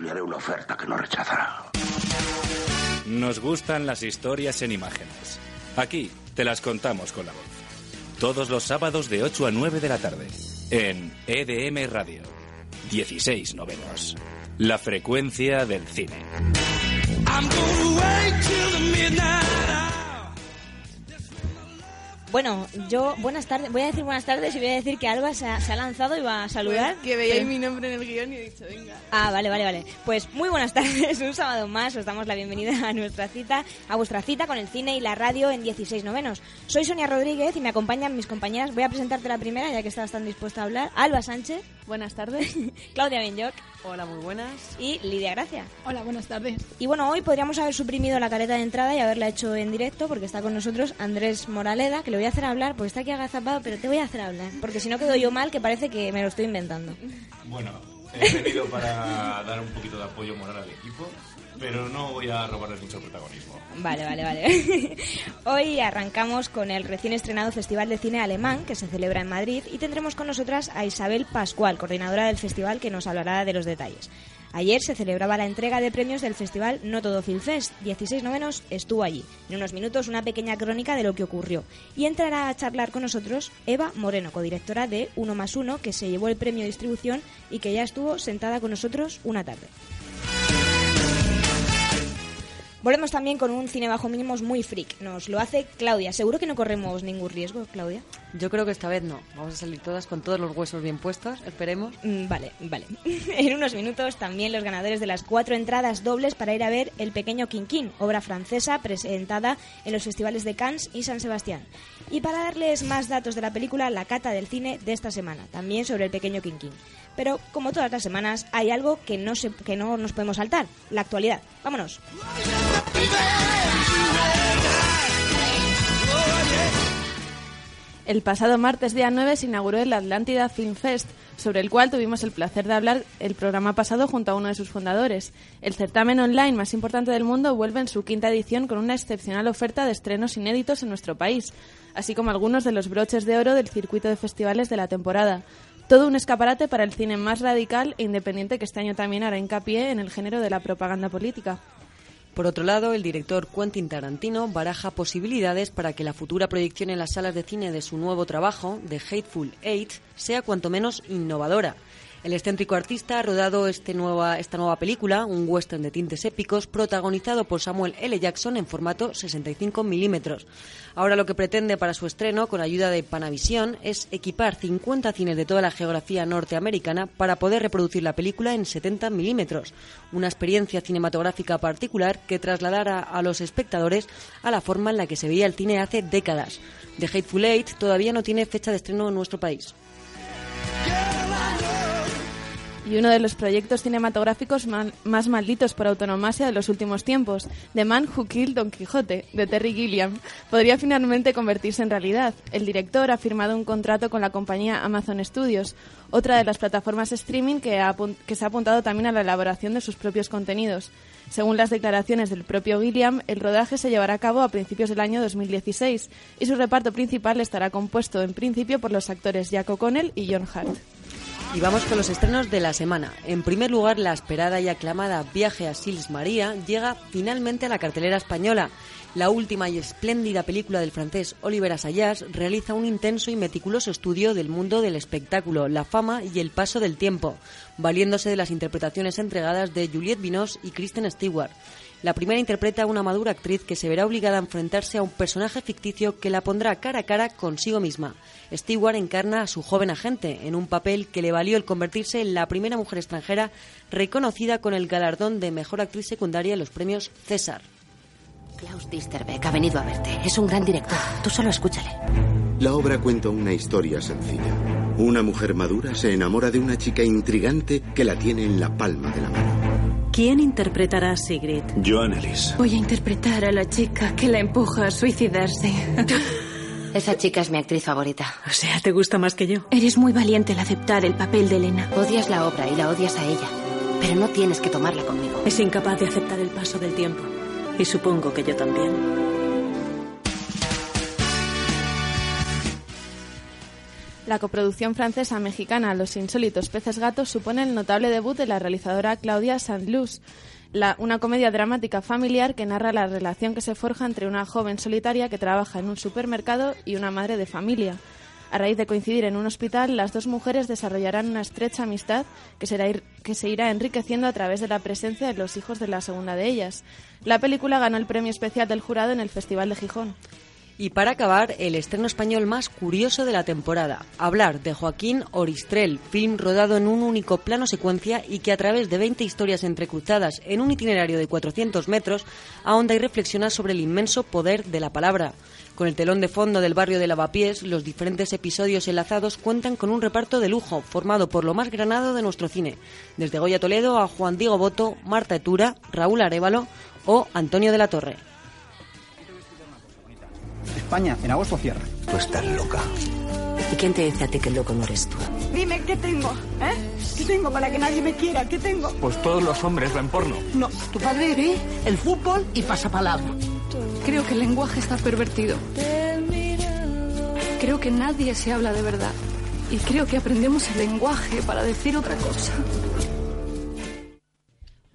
Le haré una oferta que no rechazará. Nos gustan las historias en imágenes. Aquí te las contamos con la voz. Todos los sábados de 8 a 9 de la tarde. En EDM Radio. 16 novenos. La frecuencia del cine. Bueno, yo, buenas tardes, voy a decir buenas tardes y voy a decir que Alba se ha, se ha lanzado y va a saludar. Pues que veía Pero- mi nombre en el guion y he dicho, venga. Ah, vale, vale, vale. Pues muy buenas tardes, un sábado más, os damos la bienvenida a nuestra cita, a vuestra cita con el cine y la radio en 16 novenos. Soy Sonia Rodríguez y me acompañan mis compañeras. Voy a presentarte la primera, ya que estás tan dispuesta a hablar. Alba Sánchez. Buenas tardes. Claudia Benyoc. Hola, muy buenas. Y Lidia Gracia. Hola, buenas tardes. Y bueno, hoy podríamos haber suprimido la careta de entrada y haberla hecho en directo porque está con nosotros Andrés Moraleda, que le voy a hacer hablar porque está aquí agazapado, pero te voy a hacer hablar. Porque si no quedo yo mal, que parece que me lo estoy inventando. Bueno, he venido para dar un poquito de apoyo moral al equipo, pero no voy a robarles mucho protagonismo. Vale, vale, vale. Hoy arrancamos con el recién estrenado Festival de Cine Alemán que se celebra en Madrid y tendremos con nosotras a Isabel Pascual, coordinadora del festival, que nos hablará de los detalles. Ayer se celebraba la entrega de premios del festival No Todo Film Fest. 16 novenos estuvo allí. En unos minutos una pequeña crónica de lo que ocurrió. Y entrará a charlar con nosotros Eva Moreno, codirectora de Uno más Uno, que se llevó el premio de distribución y que ya estuvo sentada con nosotros una tarde. Volvemos también con un cine bajo mínimos muy freak. Nos lo hace Claudia. Seguro que no corremos ningún riesgo, Claudia. Yo creo que esta vez no. Vamos a salir todas con todos los huesos bien puestos, esperemos. Mm, Vale, vale. en unos minutos también los ganadores de las cuatro entradas dobles para ir a ver El Pequeño Quinquín, obra francesa presentada en los festivales de Cannes y San Sebastián. Y para darles más datos de la película, la cata del cine de esta semana, también sobre El Pequeño Quinquín. Pero como todas las semanas, hay algo que no, que no nos podemos saltar, la actualidad. Vámonos. El pasado martes día 9 se inauguró el Atlántida Film Fest, sobre el cual tuvimos el placer de hablar el programa pasado junto a uno de sus fundadores. El certamen online más importante del mundo vuelve en su quinta edición con una excepcional oferta de estrenos inéditos en nuestro país, así como algunos de los broches de oro del circuito de festivales de la temporada. Todo un escaparate para el cine más radical e independiente que este año también hará hincapié en el género de la propaganda política. Por otro lado, el director Quentin Tarantino baraja posibilidades para que la futura proyección en las salas de cine de su nuevo trabajo, The Hateful Eight, sea cuanto menos innovadora. El excéntrico artista ha rodado este nueva, esta nueva película, un western de tintes épicos, protagonizado por Samuel L. Jackson en formato 65 milímetros. Ahora lo que pretende para su estreno, con ayuda de Panavision, es equipar 50 cines de toda la geografía norteamericana para poder reproducir la película en 70 milímetros. Una experiencia cinematográfica particular que trasladará a los espectadores a la forma en la que se veía el cine hace décadas. The Hateful Eight todavía no tiene fecha de estreno en nuestro país. Y uno de los proyectos cinematográficos ma- más malditos por autonomasia de los últimos tiempos, The Man Who Killed Don Quijote, de Terry Gilliam, podría finalmente convertirse en realidad. El director ha firmado un contrato con la compañía Amazon Studios, otra de las plataformas streaming que, ha que se ha apuntado también a la elaboración de sus propios contenidos. Según las declaraciones del propio Gilliam, el rodaje se llevará a cabo a principios del año 2016 y su reparto principal estará compuesto en principio por los actores Jack O'Connell y John Hart. Y vamos con los estrenos de la semana. En primer lugar, la esperada y aclamada Viaje a Sils María llega finalmente a la cartelera española. La última y espléndida película del francés Oliver Assayas realiza un intenso y meticuloso estudio del mundo del espectáculo, la fama y el paso del tiempo, valiéndose de las interpretaciones entregadas de Juliette Binoche y Kristen Stewart. La primera interpreta a una madura actriz que se verá obligada a enfrentarse a un personaje ficticio que la pondrá cara a cara consigo misma. Stewart encarna a su joven agente en un papel que le valió el convertirse en la primera mujer extranjera reconocida con el galardón de mejor actriz secundaria en los premios César. Klaus Disterbeck ha venido a verte. Es un gran director. Tú solo escúchale. La obra cuenta una historia sencilla. Una mujer madura se enamora de una chica intrigante que la tiene en la palma de la mano. ¿Quién interpretará a Sigrid? Joan Ellis. Voy a interpretar a la chica que la empuja a suicidarse. Esa chica es mi actriz favorita. O sea, ¿te gusta más que yo? Eres muy valiente al aceptar el papel de Elena. Odias la obra y la odias a ella. Pero no tienes que tomarla conmigo. Es incapaz de aceptar el paso del tiempo. Y supongo que yo también. La coproducción francesa-mexicana Los insólitos peces gatos supone el notable debut de la realizadora Claudia Saint-Luz, una comedia dramática familiar que narra la relación que se forja entre una joven solitaria que trabaja en un supermercado y una madre de familia. A raíz de coincidir en un hospital, las dos mujeres desarrollarán una estrecha amistad que, será que se irá enriqueciendo a través de la presencia de los hijos de la segunda de ellas. La película ganó el premio especial del jurado en el Festival de Gijón. Y para acabar, el estreno español más curioso de la temporada. Hablar de Joaquín Oristrel, film rodado en un único plano secuencia y que a través de 20 historias entrecruzadas en un itinerario de 400 metros ahonda y reflexiona sobre el inmenso poder de la palabra. Con el telón de fondo del barrio de Lavapiés, los diferentes episodios enlazados cuentan con un reparto de lujo formado por lo más granado de nuestro cine, desde Goya Toledo a Juan Diego Boto, Marta Etura, Raúl Arevalo o Antonio de la Torre. España, en agosto cierra. Tú estás loca. ¿Y quién te dice a ti que el loco no eres tú? Dime, ¿qué tengo? ¿Eh? ¿Qué tengo para que nadie me quiera? ¿Qué tengo? Pues todos los hombres ven porno. No, tu padre ve el fútbol y pasa palabra. Creo que el lenguaje está pervertido. Creo que nadie se habla de verdad. Y creo que aprendemos el lenguaje para decir otra cosa.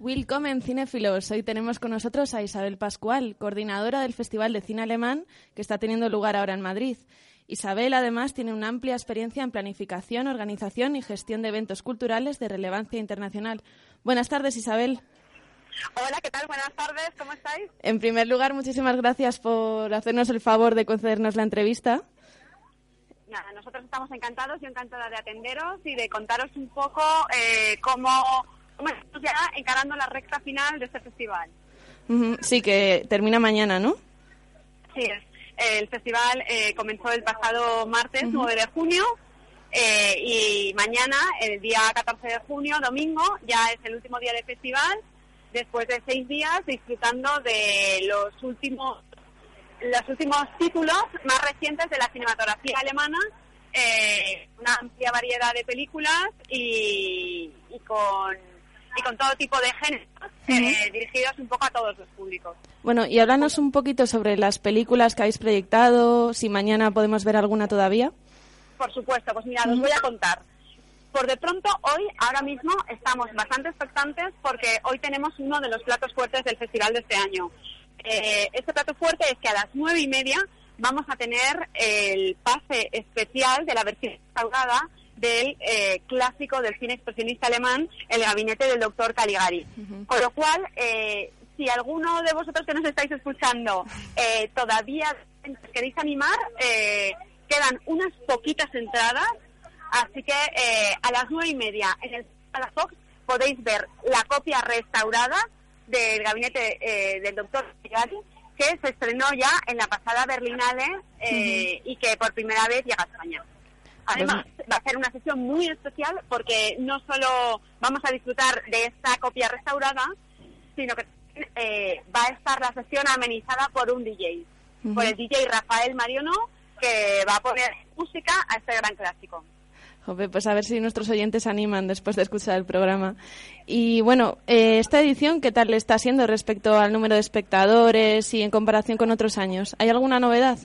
Willkommen cinéfilos. Hoy tenemos con nosotros a Isabel Pascual, coordinadora del Festival de Cine Alemán que está teniendo lugar ahora en Madrid. Isabel además tiene una amplia experiencia en planificación, organización y gestión de eventos culturales de relevancia internacional. Buenas tardes, Isabel. Hola, ¿qué tal? Buenas tardes, ¿cómo estáis? En primer lugar, muchísimas gracias por hacernos el favor de concedernos la entrevista. Nada, nosotros estamos encantados y encantada de atenderos y de contaros un poco eh, cómo estamos ya encarando la recta final de este festival. Sí, que termina mañana, ¿no? Sí. El festival eh, comenzó el pasado martes 9 de junio eh, y mañana, el día 14 de junio, domingo, ya es el último día del festival, después de seis días disfrutando de los últimos los últimos títulos más recientes de la cinematografía alemana, eh, una amplia variedad de películas y con y con todo tipo de géneros eh, dirigidos un poco a todos los públicos. Bueno, y háblanos un poquito sobre las películas que habéis proyectado, si mañana podemos ver alguna todavía. Por supuesto, pues mira, os voy a contar. Por de pronto, hoy, ahora mismo, estamos bastante expectantes porque hoy tenemos uno de los platos fuertes del festival de este año. Eh, este plato fuerte es que a las nueve y media vamos a tener el pase especial de la versión restaurada del eh, clásico del cine expresionista alemán, El gabinete del doctor Caligari. Con lo cual, eh, si alguno de vosotros que nos estáis escuchando eh, todavía queréis animar, quedan unas poquitas entradas, así que a las nueve y media en el Fox podéis ver la copia restaurada del gabinete del doctor Caligari que se estrenó ya en la pasada Berlinale y que por primera vez llega a España. Además, va a ser una sesión muy especial porque no solo vamos a disfrutar de esta copia restaurada, sino que eh, va a estar la sesión amenizada por un DJ, por el DJ Rafael Mariono, que va a poner música a este gran clásico. Joder, pues a ver si nuestros oyentes se animan después de escuchar el programa. Y bueno, eh, esta edición, ¿qué tal le está siendo respecto al número de espectadores y en comparación con otros años? ¿Hay alguna novedad?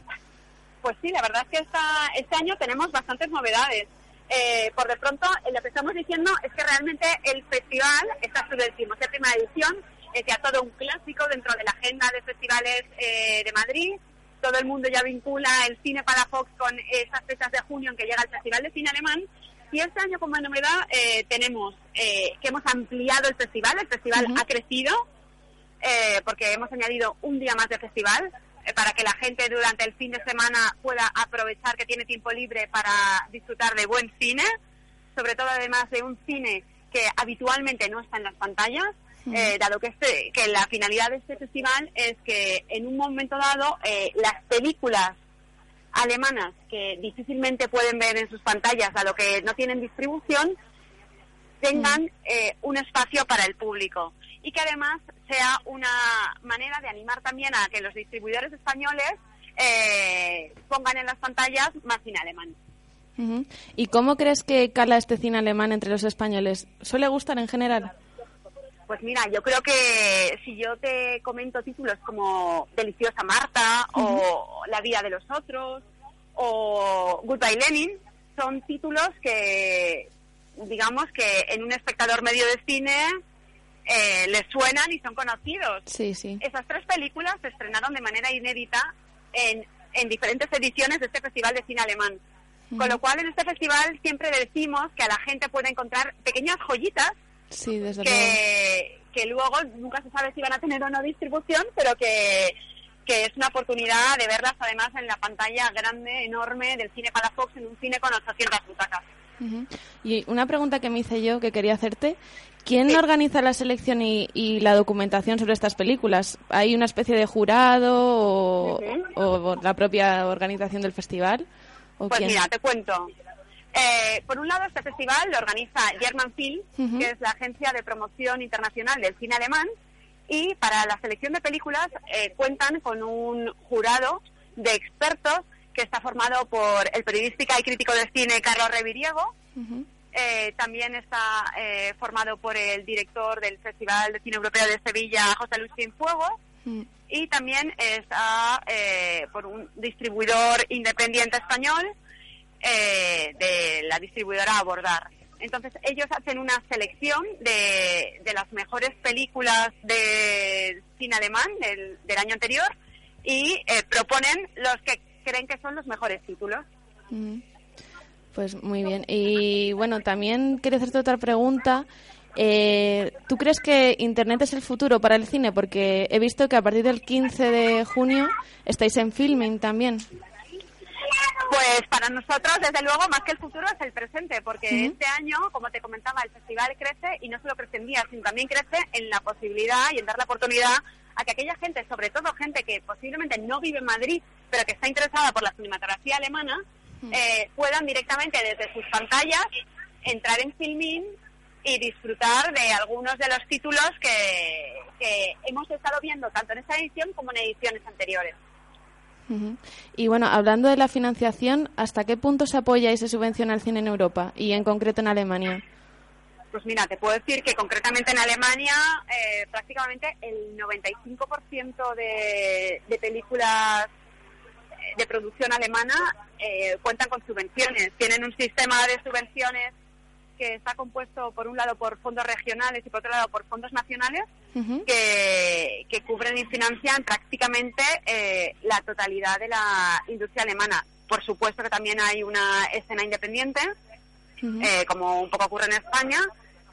Pues sí, la verdad es que esta, este año tenemos bastantes novedades. Eh, por de pronto, eh, lo que estamos diciendo es que realmente el festival, esta es su séptima edición, es ya todo un clásico dentro de la agenda de festivales eh, de Madrid. Todo el mundo ya vincula el cine para Fox con esas fechas de junio en que llega el Festival de Cine Alemán. Y este año, como novedad, tenemos que hemos ampliado el festival. El festival ha crecido porque hemos añadido un día más de festival. Eh, para que la gente durante el fin de semana pueda aprovechar que tiene tiempo libre para disfrutar de buen cine, sobre todo además de un cine que habitualmente no está en las pantallas, eh, dado que, este, que la finalidad de este festival es que en un momento dado eh, las películas alemanas que difícilmente pueden ver en sus pantallas, a lo que no tienen distribución, tengan eh, un espacio para el público y que además sea una manera de animar también a que los distribuidores españoles eh, pongan en las pantallas más cine alemán. ¿Y cómo crees que cala este cine alemán entre los españoles? ¿Suele gustar en general? Pues mira, yo creo que si yo te comento títulos como Deliciosa Marta o La vida de los otros o Goodbye Lenin, son títulos que, digamos que en un espectador medio de cine eh, les suenan y son conocidos. Sí, sí. Esas tres películas se estrenaron de manera inédita en, en diferentes ediciones de este Festival de Cine Alemán. Con lo cual, en este festival siempre decimos que a la gente puede encontrar pequeñas joyitas Sí, desde luego. que, que luego nunca se sabe si van a tener o no distribución, pero que, que es una oportunidad de verlas además en la pantalla grande, enorme del cine Palafox, en un cine con 800 butacas. Y una pregunta que me hice yo, que quería hacerte. ¿Quién organiza la selección y, y la documentación sobre estas películas? ¿Hay una especie de jurado o, o la propia organización del festival? ¿O Pues quién? mira, te cuento. Eh, por un lado, este festival lo organiza German Film, que es la agencia de promoción internacional del cine alemán, y para la selección de películas eh, cuentan con un jurado de expertos que está formado por el periodística y crítico de cine Carlos Reviriego, eh, también está eh, formado por el director del Festival de Cine Europeo de Sevilla, José Luis Cienfuegos, Mm. y también está eh, por un distribuidor independiente español eh, de la distribuidora Abordar. Entonces ellos hacen una selección de, de las mejores películas de cine alemán del, del año anterior y proponen los que creen que son los mejores títulos. Mm. Pues muy bien. Y bueno, también quería hacerte otra pregunta. Eh, ¿Tú crees que Internet es el futuro para el cine? Porque he visto que a partir del 15 de junio estáis en filming también. Pues para nosotros, desde luego, más que el futuro es el presente, porque Ujú. este año, como te comentaba, el festival crece y no solo crece en días, sino también crece en la posibilidad y en dar la oportunidad a que aquella gente, sobre todo gente que posiblemente no vive en Madrid, pero que está interesada por la cinematografía alemana, eh, puedan directamente desde sus pantallas entrar en Filmin y disfrutar de algunos de los títulos que, que hemos estado viendo tanto en esta edición como en ediciones anteriores. Y bueno, hablando de la financiación, ¿hasta qué punto se apoya y se subvenciona el cine en Europa y en concreto en Alemania? Pues mira, te puedo decir que concretamente en Alemania eh, prácticamente el 95% de, de películas eh, de producción alemana eh, cuentan con subvenciones. Tienen un sistema de subvenciones que está compuesto por un lado por fondos regionales y por otro lado por fondos nacionales que, que cubren y financian prácticamente eh, la totalidad de la industria alemana. Por supuesto que también hay una escena independiente, eh, como un poco ocurre en España,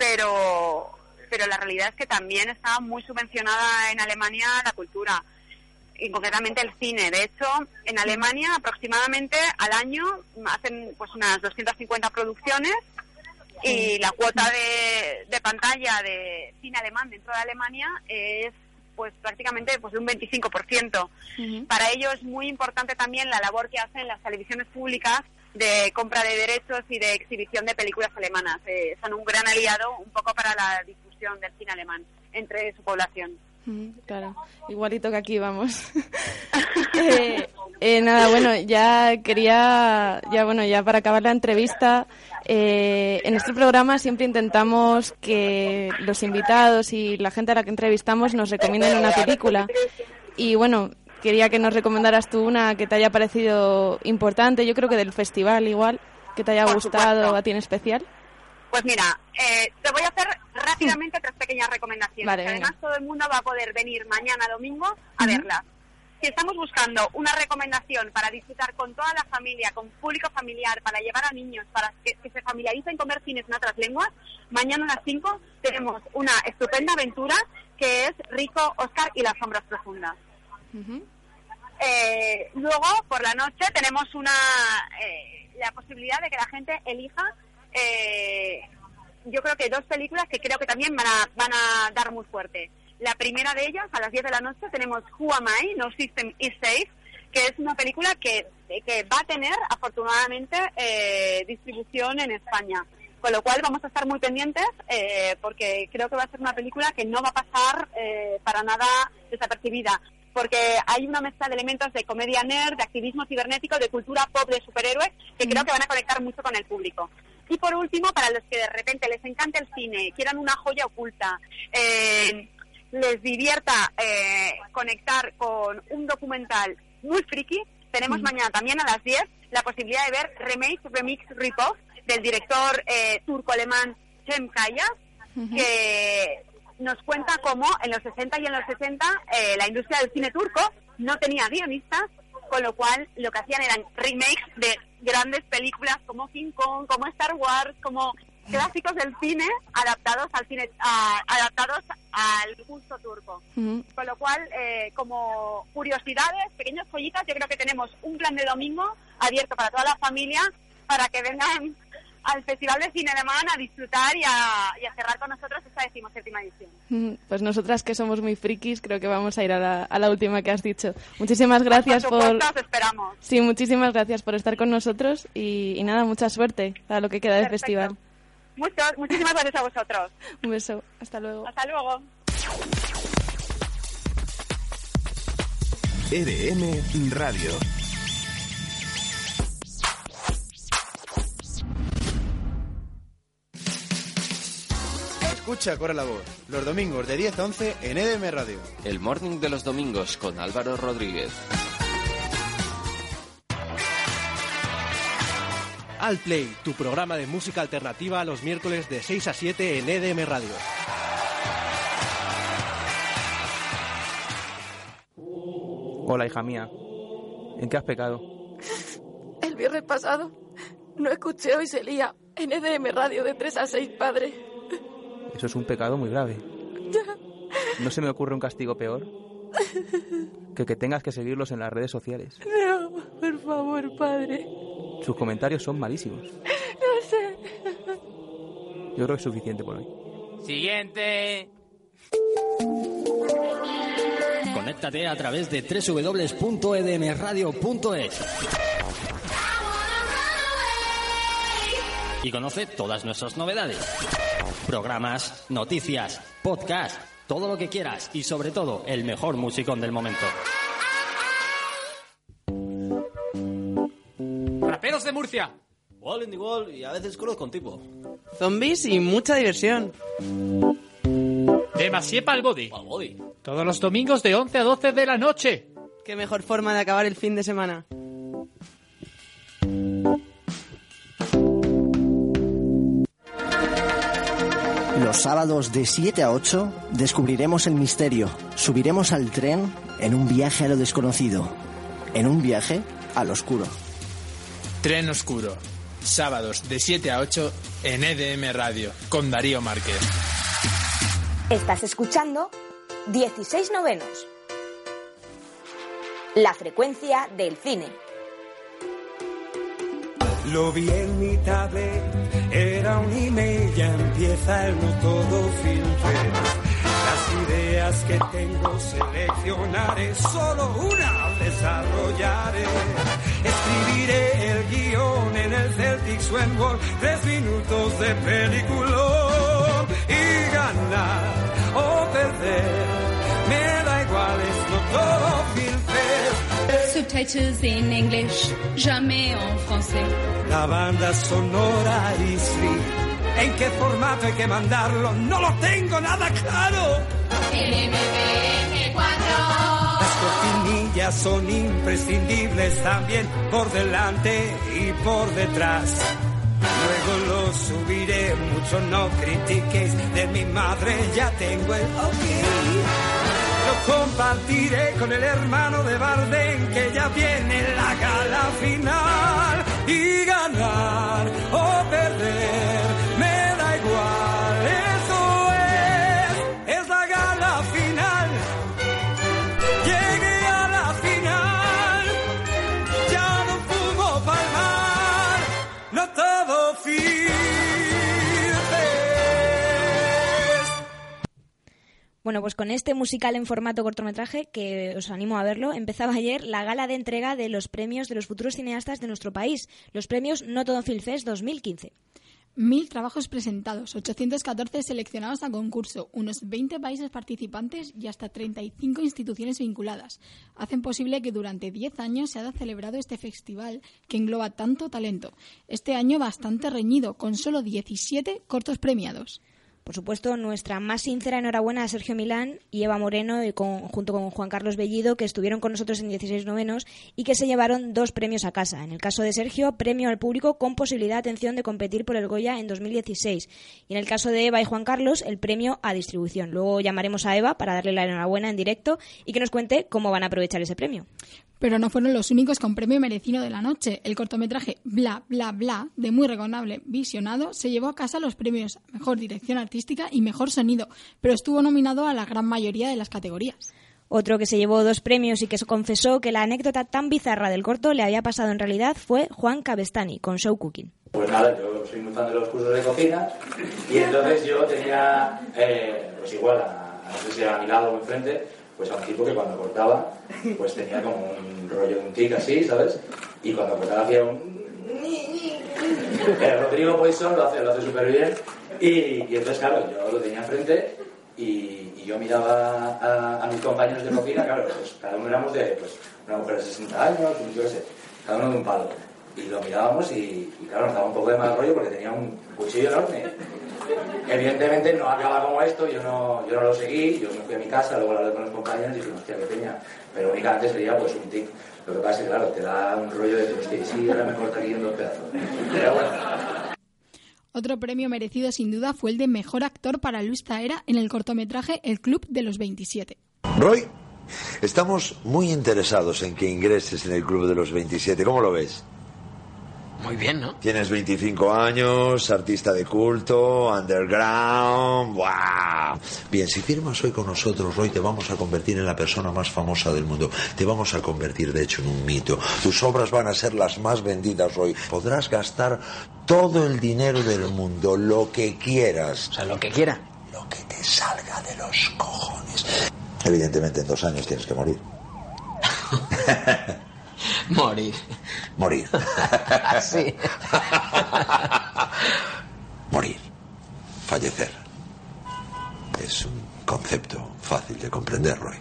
pero, pero la realidad es que también está muy subvencionada en Alemania la cultura y concretamente el cine. De hecho, en Alemania aproximadamente al año hacen pues unas 250 producciones y la cuota de, de pantalla de cine alemán dentro de Alemania es pues prácticamente pues de un 25%. Para ello es muy importante también la labor que hacen las televisiones públicas de compra de derechos y de exhibición de películas alemanas. Eh, son un gran aliado un poco para la difusión del cine alemán entre su población. Ujú, Claro, igualito que aquí vamos. Eh, eh, nada, bueno, ya quería, ya bueno, ya para acabar la entrevista, eh, en este programa siempre intentamos que los invitados y la gente a la que entrevistamos nos recomienden una película. Y bueno, quería que nos recomendaras tú una que te haya parecido importante, yo creo que del festival igual, que te haya Por gustado supuesto. a ti en especial. Pues mira, eh, te voy a hacer rápidamente tres pequeñas recomendaciones. Vale, además todo el mundo va a poder venir mañana domingo a verlas. Si estamos buscando una recomendación para disfrutar con toda la familia, con público familiar, para llevar a niños, para que, que se familiaricen con ver cines en otras lenguas, mañana a las 5 tenemos una estupenda aventura que es Rico, Oscar y las sombras profundas. Eh, luego, por la noche, tenemos una eh, la posibilidad de que la gente elija, eh, yo creo que dos películas que creo que también van a, van a dar muy fuerte. La primera de ellas, a las 10 de la noche, tenemos Who Am I? No System is Safe, que es una película que que va a tener afortunadamente eh, distribución en España. Con lo cual vamos a estar muy pendientes eh, porque creo que va a ser una película que no va a pasar eh, para nada desapercibida. Porque hay una mezcla de elementos de comedia nerd, de activismo cibernético, de cultura pop de superhéroes que creo que van a conectar mucho con el público. Y por último, para los que de repente les encanta el cine, quieran una joya oculta, eh, les divierta eh, conectar con un documental muy friki, tenemos mañana también a las 10 la posibilidad de ver Remake, Remix, Ripoff del director eh, turco-alemán Cem Kaya, que nos cuenta cómo en los 60 y en los 70 eh, la industria del cine turco no tenía guionistas, con lo cual lo que hacían eran remakes de grandes películas como King Kong, como Star Wars, como clásicos del cine adaptados al cine a- adaptados al gusto turco. Con lo cual, eh, como curiosidades, pequeños joyitas, yo creo que tenemos un plan de domingo abierto para toda la familia para que vengan al Festival de Cine de Man a disfrutar y a, y a cerrar con nosotros esta decimoséptima edición. Mm, Pues nosotras que somos muy frikis, creo que vamos a ir a la, a la última que has dicho. Muchísimas gracias por os esperamos. Sí, muchísimas gracias por estar con nosotros y, y nada, mucha suerte para lo que queda del Perfecto. festival. Muchos, muchísimas gracias a vosotros. Un beso, hasta luego. Hasta luego. EDM Radio. Escucha, corre la voz. Los domingos de 10 a 11 en EDM Radio. El Morning de los Domingos con Álvaro Rodríguez. Al Play, tu programa de música alternativa los miércoles de 6 a 7 en EDM Radio. Hola, hija mía. ¿En qué has pecado? El viernes pasado no escuché hoy se lía en EDM Radio de 3 a 6, padre. Eso es un pecado muy grave. ¿No se me ocurre un castigo peor? Que que tengas que seguirlos en las redes sociales. No, por favor, padre. Sus comentarios son malísimos. No sé. Yo creo que es suficiente por hoy. Siguiente. Conéctate a través de www.edmradio.es y conoce todas nuestras novedades. Programas, noticias, podcast, todo lo que quieras y sobre todo el mejor musicón del momento. Raperos de Murcia. Wall in the wall y a veces conozco un tipo. Zombies y mucha diversión. Demasié pa'l body. Todos los domingos de 11 a 12 de la noche. Qué mejor forma de acabar el fin de semana. Los sábados de 7 a 8 descubriremos el misterio. Subiremos al tren en un viaje a lo desconocido. En un viaje al oscuro. Tren Oscuro. Sábados de 7 a 8 en EDM Radio con Darío Márquez. Estás escuchando 16 novenos. La frecuencia del cine. Lo vi en mi tablet, era un email, ya empieza el no todo filtrer. Las ideas que tengo seleccionaré, solo una desarrollaré. Escribiré el guion en el Celtics Wentworth, tres minutos de peliculón. Y ganar o perder, me da igual, es no todo. Subtitles in English, jamais en français. La banda sonora is free. ¿En qué formato hay que mandarlo? No lo tengo nada claro. Las cortinillas son imprescindibles también por delante y por detrás. Luego lo subiré, mucho no critiquéis. De mi madre ya tengo el ok. Compartiré con el hermano de Barden que ya viene la gala final. Y ganar o perder, Bueno, pues con este musical en formato cortometraje, que os animo a verlo, empezaba ayer la gala de entrega de los premios de los futuros cineastas de nuestro país, los premios No Todo Film Fest 2015. Mil trabajos presentados, 814 seleccionados a concurso, unos 20 países participantes y hasta 35 instituciones vinculadas. Hacen posible que durante 10 años se haya celebrado este festival que engloba tanto talento. Este año bastante reñido, con solo 17 cortos premiados. Por supuesto, nuestra más sincera enhorabuena a Sergio Milán y Eva Moreno, junto con Juan Carlos Bellido, que estuvieron con nosotros en 16 novenos y que se llevaron dos premios a casa. En el caso de Sergio, premio al público con posibilidad, atención, de competir por el Goya en 2016. Y en el caso de Eva y Juan Carlos, el premio a distribución. Luego llamaremos a Eva para darle la enhorabuena en directo y que nos cuente cómo van a aprovechar ese premio. Pero no fueron los únicos con premio merecido de la noche. El cortometraje Bla Bla Bla, de muy reconable visionado, se llevó a casa los premios Mejor Dirección Artística y Mejor Sonido, pero estuvo nominado a la gran mayoría de las categorías. Otro que se llevó dos premios y que se confesó que la anécdota tan bizarra del corto le había pasado en realidad fue Juan Cabestani con Show Cooking. Pues nada, yo soy muy fan de los cursos de cocina y entonces yo tenía, eh, pues igual, a, a no sé si a mi lado o enfrente, pues a un tipo que cuando cortaba, pues tenía como un rollo de un tic así, ¿sabes? Y cuando cortaba hacía un... Rodrigo Poisson lo hace, lo hace súper bien y, entonces, claro, yo lo tenía enfrente y, yo miraba a, mis compañeros de cocina, claro, pues cada uno éramos de, pues, una mujer de 60 años, un- yo sé, cada uno de un palo. Y lo mirábamos y, y, claro, nos daba un poco de mal rollo porque tenía un cuchillo enorme. Evidentemente no acaba como esto, yo no, yo no lo seguí, yo me fui a mi casa, luego lo hablé con los compañeros y dije, hostia, que tenía. Pero únicamente sería pues un tic. Lo que pasa es que, claro, te da un rollo de, hostia, y sí, ahora me cortaría en dos pedazos. Pero bueno, Otro premio merecido sin duda fue el de Mejor Actor para Luis Taera en el cortometraje El Club de los 27. Roy, estamos muy interesados en que ingreses en el Club de los 27. ¿Cómo lo ves? Muy bien, ¿no? Tienes 25 años, artista de culto, underground, ¡wow! Bien, si firmas hoy con nosotros, Roy, te vamos a convertir en la persona más famosa del mundo. Te vamos a convertir, de hecho, en un mito. Tus obras van a ser las más vendidas, Roy. Podrás gastar todo el dinero del mundo, lo que quieras. O sea, lo que quiera. Lo que te salga de los cojones. Evidentemente, en dos años tienes que morir. Morir. Morir. Sí. Morir. Fallecer. Es un concepto fácil de comprender, Roy.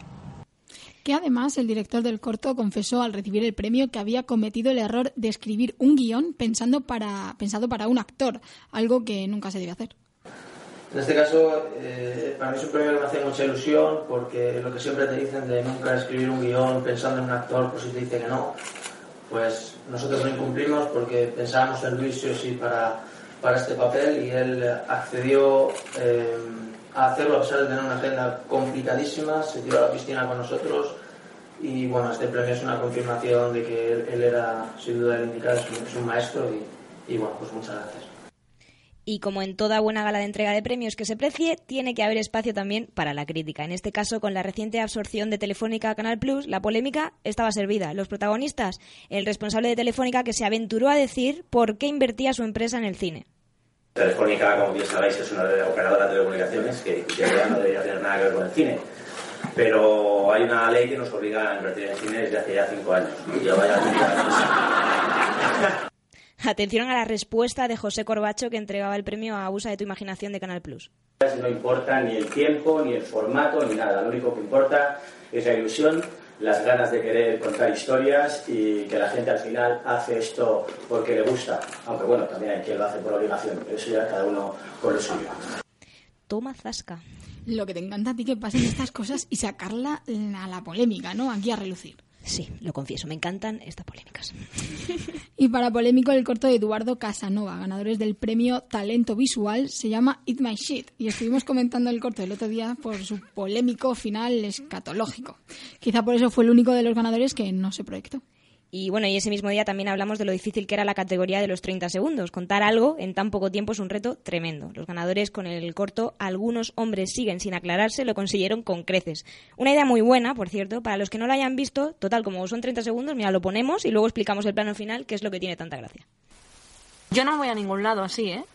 Que además el director del corto confesó al recibir el premio que había cometido el error de escribir un guion pensando para, pensado para un actor, algo que nunca se debe hacer. En este caso, eh, para mí es un premio que me hace mucha ilusión porque lo que siempre te dicen de nunca escribir un guion pensando en un actor por si te dice que no, pues nosotros lo incumplimos porque pensábamos en Luis sí o sí para, para este papel y él accedió eh, a hacerlo a pesar de tener una agenda complicadísima, se tiró a la piscina con nosotros y bueno, este premio es una confirmación de que él, era sin duda el indicado, es un, es un maestro y bueno, pues muchas gracias. Y como en toda buena gala de entrega de premios que se precie, tiene que haber espacio también para la crítica. En este caso, con la reciente absorción de Telefónica a Canal Plus, la polémica estaba servida. Los protagonistas, el responsable de Telefónica que se aventuró a decir por qué invertía su empresa en el cine. Telefónica, como bien sabéis, es una operadora de telecomunicaciones que ya no debería tener nada que ver con el cine. Pero hay una ley que nos obliga a invertir en cine desde hace ya cinco años. Y ya vaya cinco años. Atención a la respuesta de José Corbacho que entregaba el premio a Usa de tu imaginación de Canal Plus. No importa ni el tiempo, ni el formato, ni nada. Lo único que importa es la ilusión, las ganas de querer contar historias y que la gente al final hace esto porque le gusta. Aunque bueno, también hay quien lo hace por obligación, pero eso ya cada uno con lo suyo. Toma zasca. Lo que te encanta a ti que pasen estas cosas y sacarla a la polémica, ¿no? Aquí a relucir. Sí, lo confieso, me encantan estas polémicas. Y para polémico, el corto de Eduardo Casanova, ganadores del premio Talento Visual, se llama Eat My Shit. Y estuvimos comentando el corto el otro día por su polémico final escatológico. Quizá por eso fue el único de los ganadores que no se proyectó. Y bueno, y ese mismo día también hablamos de lo difícil que era la categoría de los 30 segundos. Contar algo en tan poco tiempo es un reto tremendo. Los ganadores con el corto, algunos hombres siguen sin aclararse, lo consiguieron con creces. Una idea muy buena, por cierto, para los que no lo hayan visto, total, como son 30 segundos, mira, lo ponemos y luego explicamos el plano final, que es lo que tiene tanta gracia. Yo no voy a ningún lado así, ¿eh?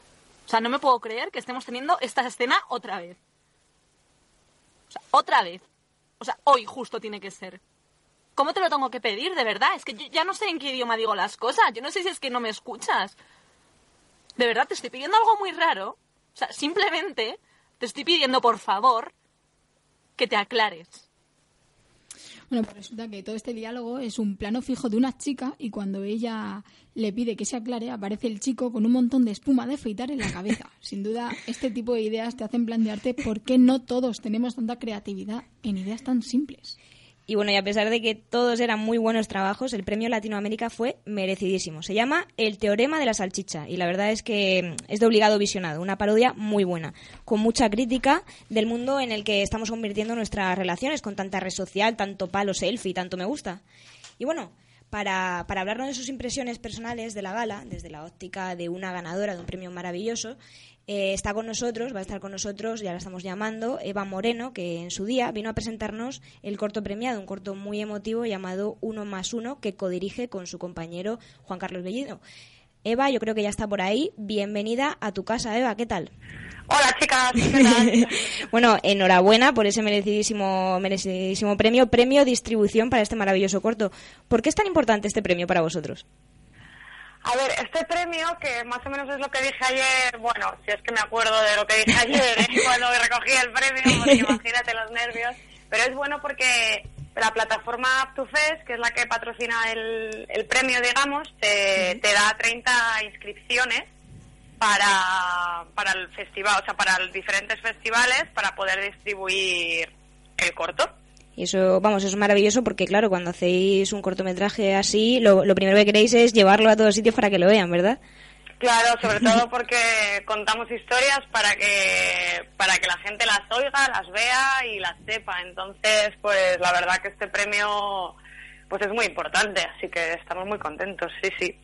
O sea, no me puedo creer que estemos teniendo esta escena otra vez. O sea, otra vez. O sea, hoy justo tiene que ser. ¿Cómo te lo tengo que pedir, de verdad? Es que yo ya no sé en qué idioma digo las cosas. Yo no sé si es que no me escuchas. De verdad, te estoy pidiendo algo muy raro. O sea, simplemente te estoy pidiendo, por favor, que te aclares. Bueno, pues resulta que todo este diálogo es un plano fijo de una chica y cuando ella le pide que se aclare, aparece el chico con un montón de espuma de afeitar en la cabeza. Sin duda, este tipo de ideas te hacen plantearte por qué no todos tenemos tanta creatividad en ideas tan simples. Y bueno, y a pesar de que todos eran muy buenos trabajos, el premio Latinoamérica fue merecidísimo. Se llama El Teorema de la Salchicha y la verdad es que es de obligado visionado, una parodia muy buena, con mucha crítica del mundo en el que estamos convirtiendo nuestras relaciones con tanta red social, tanto palo selfie, tanto me gusta. Y bueno, para, para hablarnos de sus impresiones personales de la gala, desde la óptica de una ganadora de un premio maravilloso, eh, está con nosotros, va a estar con nosotros, ya la estamos llamando, Eva Moreno, que en su día vino a presentarnos el corto premiado, un corto muy emotivo llamado Uno más Uno, que codirige con su compañero Juan Carlos Bellido. Eva, yo creo que ya está por ahí. Bienvenida a tu casa, Eva, ¿qué tal? Hola chicas, ¿qué tal? bueno, enhorabuena por ese merecidísimo, merecidísimo premio, premio distribución para este maravilloso corto. ¿Por qué es tan importante este premio para vosotros? A ver, este premio, que más o menos es lo que dije ayer, bueno, si es que me acuerdo de lo que dije ayer ¿eh? cuando recogí el premio, porque imagínate los nervios, pero es bueno porque la plataforma UpToFest, que es la que patrocina el, el premio, digamos, te, te da 30 inscripciones para, para el festival, o sea, para los diferentes festivales para poder distribuir el corto. Y eso, vamos, eso es maravilloso porque, claro, cuando hacéis un cortometraje así, lo, lo primero que queréis es llevarlo a todos sitios para que lo vean, ¿verdad? Claro, sobre todo porque contamos historias para que para que la gente las oiga, las vea y las sepa. Entonces, pues la verdad que este premio pues es muy importante, así que estamos muy contentos, sí, sí.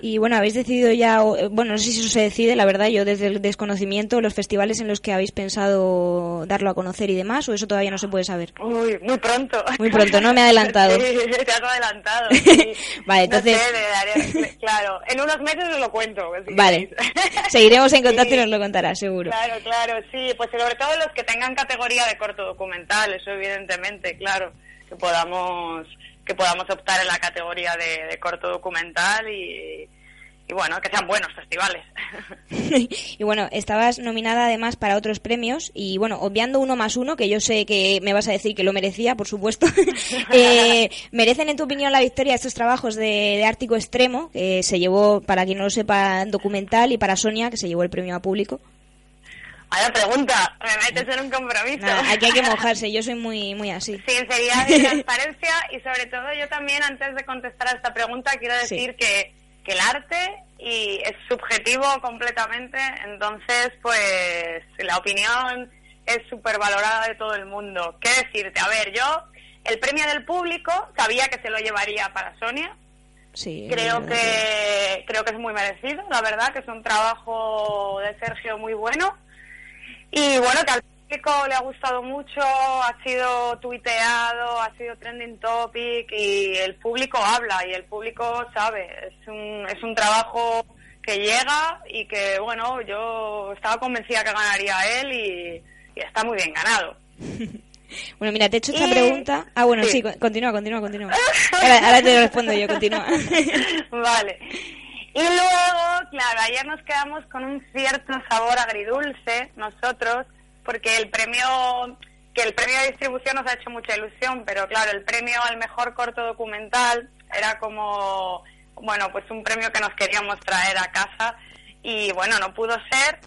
Y bueno, habéis decidido ya, eh, bueno, no sé si eso se decide, la verdad, yo desde el desconocimiento, los festivales en los que habéis pensado darlo a conocer y demás, o eso todavía no se puede saber. Uy, muy pronto. Muy pronto, no me he adelantado. Sí, te has adelantado. sí. vale, entonces. No sé, daré- claro, en unos meses os lo cuento. si Vale, seguiremos en contacto y Sí. nos lo contarás, seguro. Claro, claro, sí, pues sobre todo los que tengan categoría de corto documental, eso evidentemente, claro, que podamos que podamos optar en la categoría de, corto documental y, y bueno, que sean buenos festivales. y bueno, estabas nominada además para otros premios y bueno, obviando uno más uno, que yo sé que me vas a decir que lo merecía, por supuesto, eh, ¿merecen en tu opinión la victoria estos trabajos de, de Ártico Extremo, que se llevó, para quien no lo sepa, documental, y para Sonia, que se llevó el premio a público? Vaya pregunta, me metes en un compromiso. Nada, aquí hay que mojarse, yo soy muy, muy así. Sinceridad y transparencia y sobre todo yo también antes de contestar a esta pregunta quiero Sí. decir que, que el arte y es subjetivo completamente, entonces pues la opinión es súper valorada de todo el mundo. ¿Qué decirte? A ver, yo el premio del público sabía que se lo llevaría para Sonia, Sí, creo que creo que es muy merecido la verdad que es un trabajo de Sergio muy bueno y bueno que al público le ha gustado mucho ha sido tuiteado ha sido trending topic y el público habla y el público sabe es un es un trabajo que llega y que bueno yo estaba convencida que ganaría él y, y está muy bien ganado Bueno, mira, te he hecho esta Y- pregunta. Ah, bueno, sí, sí. co- continúa, continúa, continúa. Ahora, ahora te lo respondo yo, continúa. vale. Y luego, claro, ayer nos quedamos con un cierto sabor agridulce nosotros, porque el premio, que el premio de distribución nos ha hecho mucha ilusión, pero claro, el premio al mejor corto documental era como, bueno, pues un premio que nos queríamos traer a casa y bueno, no pudo ser.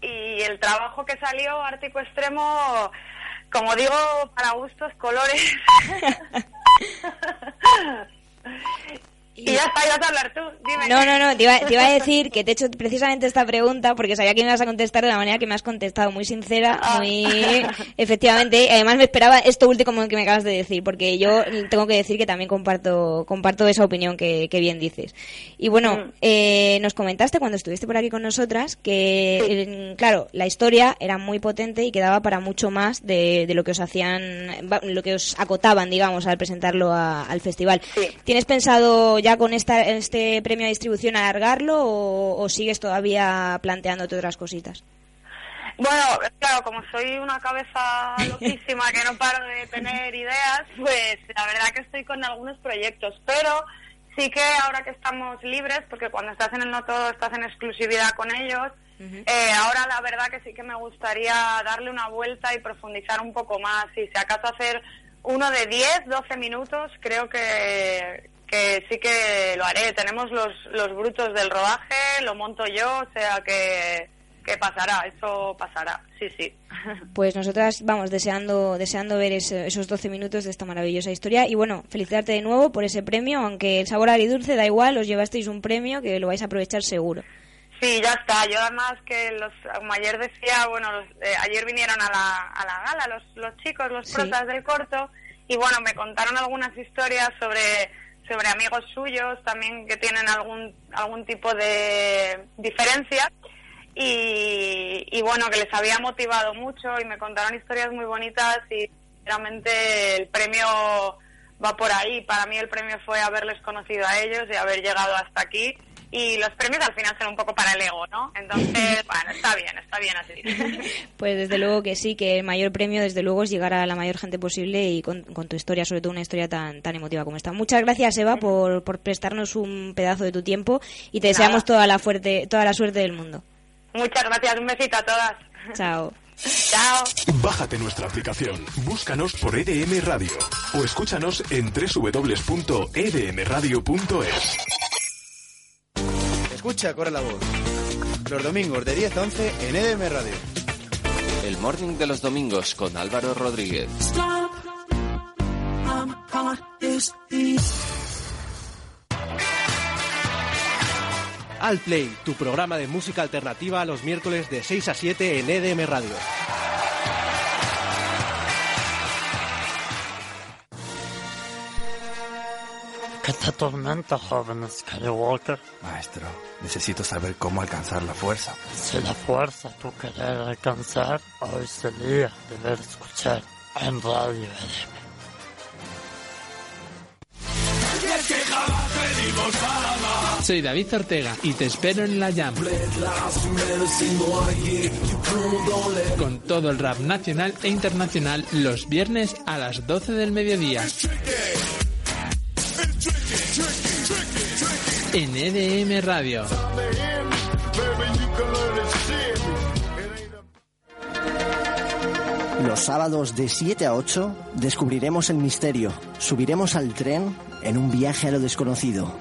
Y el trabajo que salió, Ártico Extremo, como digo, para gustos, colores. y ya está, ibas a hablar tú, dime. No, no, no, te iba, te iba a decir que te he hecho precisamente esta pregunta porque sabía que me ibas a contestar de la manera que me has contestado, muy sincera, Ah. muy efectivamente. y Además me esperaba esto último que me acabas de decir, porque yo tengo que decir que también comparto comparto esa opinión que, que bien dices. Y bueno, Mm. eh, nos comentaste cuando estuviste por aquí con nosotras que, eh, claro, la historia era muy potente y quedaba para mucho más de, de lo que os hacían, lo que os acotaban, digamos, al presentarlo a- al festival. ¿Tienes pensado ya con esta, este premio de distribución alargarlo o, o sigues todavía planteándote otras cositas? Bueno, claro, como soy una cabeza loquísima que no paro de tener ideas, pues la verdad que estoy con algunos proyectos, pero sí que ahora que estamos libres, porque cuando estás en el No Todo estás en exclusividad con ellos, eh, ahora la verdad que sí que me gustaría darle una vuelta y profundizar un poco más. Y si acaso hacer uno de 10, 12 minutos, creo que, que sí que lo haré. Tenemos los, los brutos del rodaje, lo monto yo, o sea que, que pasará, eso pasará, sí, sí. Pues nosotras vamos deseando deseando ver esos 12 minutos de esta maravillosa historia y bueno, felicitarte de nuevo por ese premio, aunque el sabor agridulce da igual, os llevasteis un premio que lo vais a aprovechar seguro. Sí, ya está. Yo además que los, como ayer decía, bueno, los- eh, ayer vinieron a la, a la gala los, los chicos, los Sí. protas del corto, y bueno, me contaron algunas historias sobre, sobre amigos suyos también que tienen algún, algún tipo de diferencia. Y, y bueno, que les había motivado mucho y me contaron historias muy bonitas y realmente el premio va por ahí. Para mí el premio fue haberles conocido a ellos y haber llegado hasta aquí. Y los premios al final son un poco para el ego, ¿no? Entonces, bueno, está bien, está bien así. Pues desde luego que sí, que el mayor premio desde luego es llegar a la mayor gente posible y con, con tu historia, sobre todo una historia tan, tan emotiva como esta. Muchas gracias Eva por, por prestarnos un pedazo de tu tiempo y te Nada. deseamos toda la, fuerte, toda la suerte del mundo. Muchas gracias, un besito a todas. Chao. Chao. Bájate nuestra aplicación, búscanos por EDM Radio o escúchanos en www.edmradio.es. Escucha, corre la voz. Los domingos de 10 a 11 en EDM Radio. El morning de los domingos con Álvaro Rodríguez. Al Play, tu programa de música alternativa los miércoles de 6 a 7 en EDM Radio. ¿Qué te atormenta, joven Skywalker? Maestro, necesito saber cómo alcanzar la fuerza. Si la fuerza tú querer alcanzar, hoy sería deber escuchar en Radio EDM. Soy David Ortega y te espero en la Jam. Con todo el rap nacional e internacional los viernes a las 12 del mediodía. En EDM Radio. Los sábados de 7 a 8 descubriremos el misterio, subiremos al tren en un viaje a lo desconocido,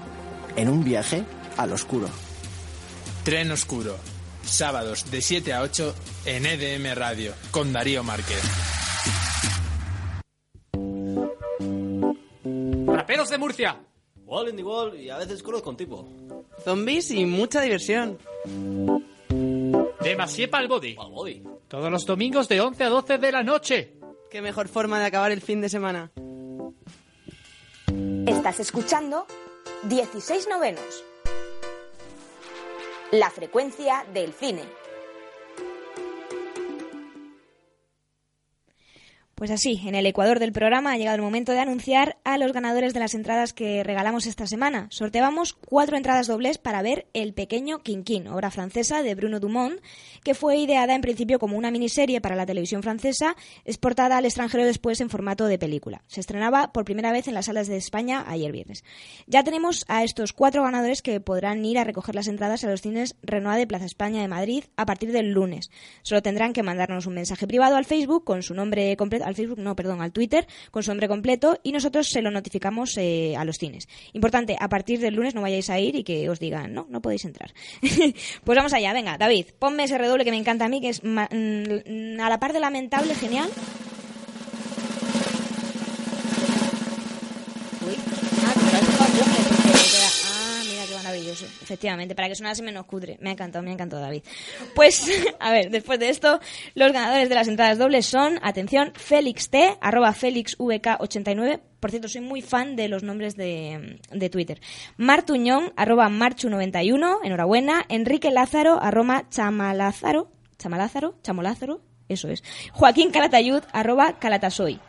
en un viaje al oscuro. Tren Oscuro. Sábados de 7 a 8 en EDM Radio. Con Darío Márquez. Raperos de Murcia. Wall in the wall y a veces conozco un tipo. Zombies y mucha diversión. Demasié pa'l body. Todos los domingos de 11 a 12 de la noche. Qué mejor forma de acabar el fin de semana. Estás escuchando 16 novenos. La frecuencia del cine. Pues así, en el ecuador del programa ha llegado el momento de anunciar a los ganadores de las entradas que regalamos esta semana. Sorteamos cuatro entradas dobles para ver El pequeño Quinquín, obra francesa de Bruno Dumont, que fue ideada en principio como una miniserie para la televisión francesa, exportada al extranjero después en formato de película. Se estrenaba por primera vez en las salas de España ayer viernes. Ya tenemos a estos cuatro ganadores que podrán ir a recoger las entradas a los cines Renoir de Plaza España de Madrid a partir del lunes. Solo tendrán que mandarnos un mensaje privado al Facebook con su nombre completo, al Facebook, no, perdón, al Twitter con su nombre completo y nosotros se lo notificamos eh, a los cines. Importante, a partir del lunes no vayáis a ir y que os digan, no, no podéis entrar. pues vamos allá, venga, David, ponme ese redoble que me encanta a mí, que es mm, a la par de lamentable, genial. Uy, ah, maravilloso. Efectivamente, para que sonase menos cutre. Me ha encantado, me ha encantado, David. Pues, a ver, después de esto, los ganadores de las entradas dobles son, atención, Félix T, arroba FélixVK89. Por cierto, soy muy fan de los nombres de, de Twitter. Martuñón, arroba Marchu91, enhorabuena. Enrique Lázaro, arroba Chamalázaro, Chamalázaro, Chamolázaro, eso es. Joaquín Calatayud, arroba Calatasoy.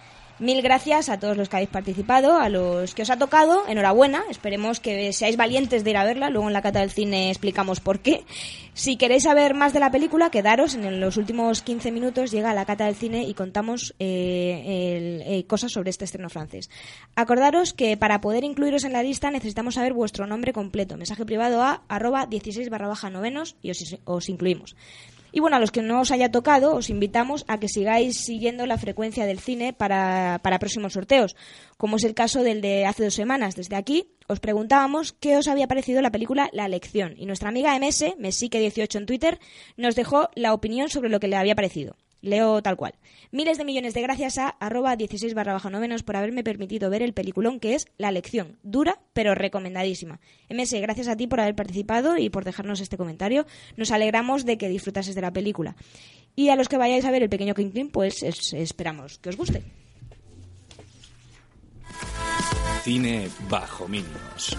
Mil gracias a todos los que habéis participado, a los que os ha tocado, enhorabuena, esperemos que seáis valientes de ir a verla, luego en la cata del cine explicamos por qué. Si queréis saber más de la película, quedaros, en los últimos 15 minutos llega a la cata del cine y contamos eh, el- eh, cosas sobre este estreno francés. Acordaros que para poder incluiros en la lista necesitamos saber vuestro nombre completo, mensaje privado a arroba 16 barra baja novenos y os, os incluimos. Y bueno, a los que no os haya tocado, os invitamos a que sigáis siguiendo la frecuencia del cine para, para próximos sorteos, como es el caso del de hace dos semanas. Desde aquí os preguntábamos qué os había parecido la película La Lección, y nuestra amiga MS, Mesique18 en Twitter, nos dejó la opinión sobre lo que le había parecido. Leo tal cual. Miles de millones de gracias a arroba 16 barra baja novenos por haberme permitido ver el peliculón que es La Lección. Dura, pero recomendadísima. MS, gracias a ti por haber participado y por dejarnos este comentario. Nos alegramos de que disfrutases de la película. Y a los que vayáis a ver el pequeño King pues es- esperamos que os guste. Cine bajo mínimos.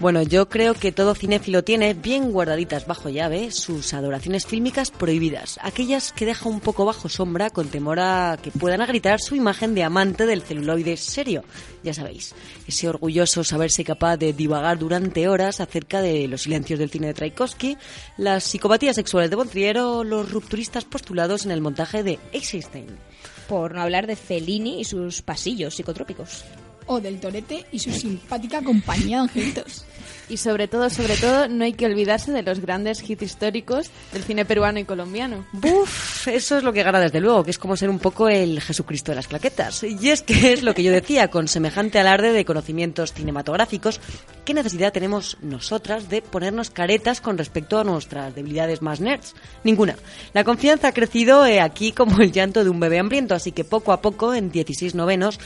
Bueno, yo creo que todo cinéfilo tiene bien guardaditas bajo llave sus adoraciones fílmicas prohibidas, aquellas que deja un poco bajo sombra con temor a que puedan agritar su imagen de amante del celuloide serio. Ya sabéis, ese orgulloso saberse capaz de divagar durante horas acerca de los silencios del cine de Tchaikovsky, las psicopatías sexuales de Bontrier o los rupturistas postulados en el montaje de Eisenstein. Por no hablar de Fellini y sus pasillos psicotrópicos. O del Torete y su simpática compañía de angelitos. Y sobre todo, sobre todo, no hay que olvidarse de los grandes hits históricos del cine peruano y colombiano. Buf, eso es lo que gana desde luego, que es como ser un poco el Jesucristo de las claquetas. Y es que es lo que yo decía, con semejante alarde de conocimientos cinematográficos, ¿qué necesidad tenemos nosotras de ponernos caretas con respecto a nuestras debilidades más nerds? Ninguna. La confianza ha crecido eh, aquí como el llanto de un bebé hambriento, así que poco a poco, en 16 novenos,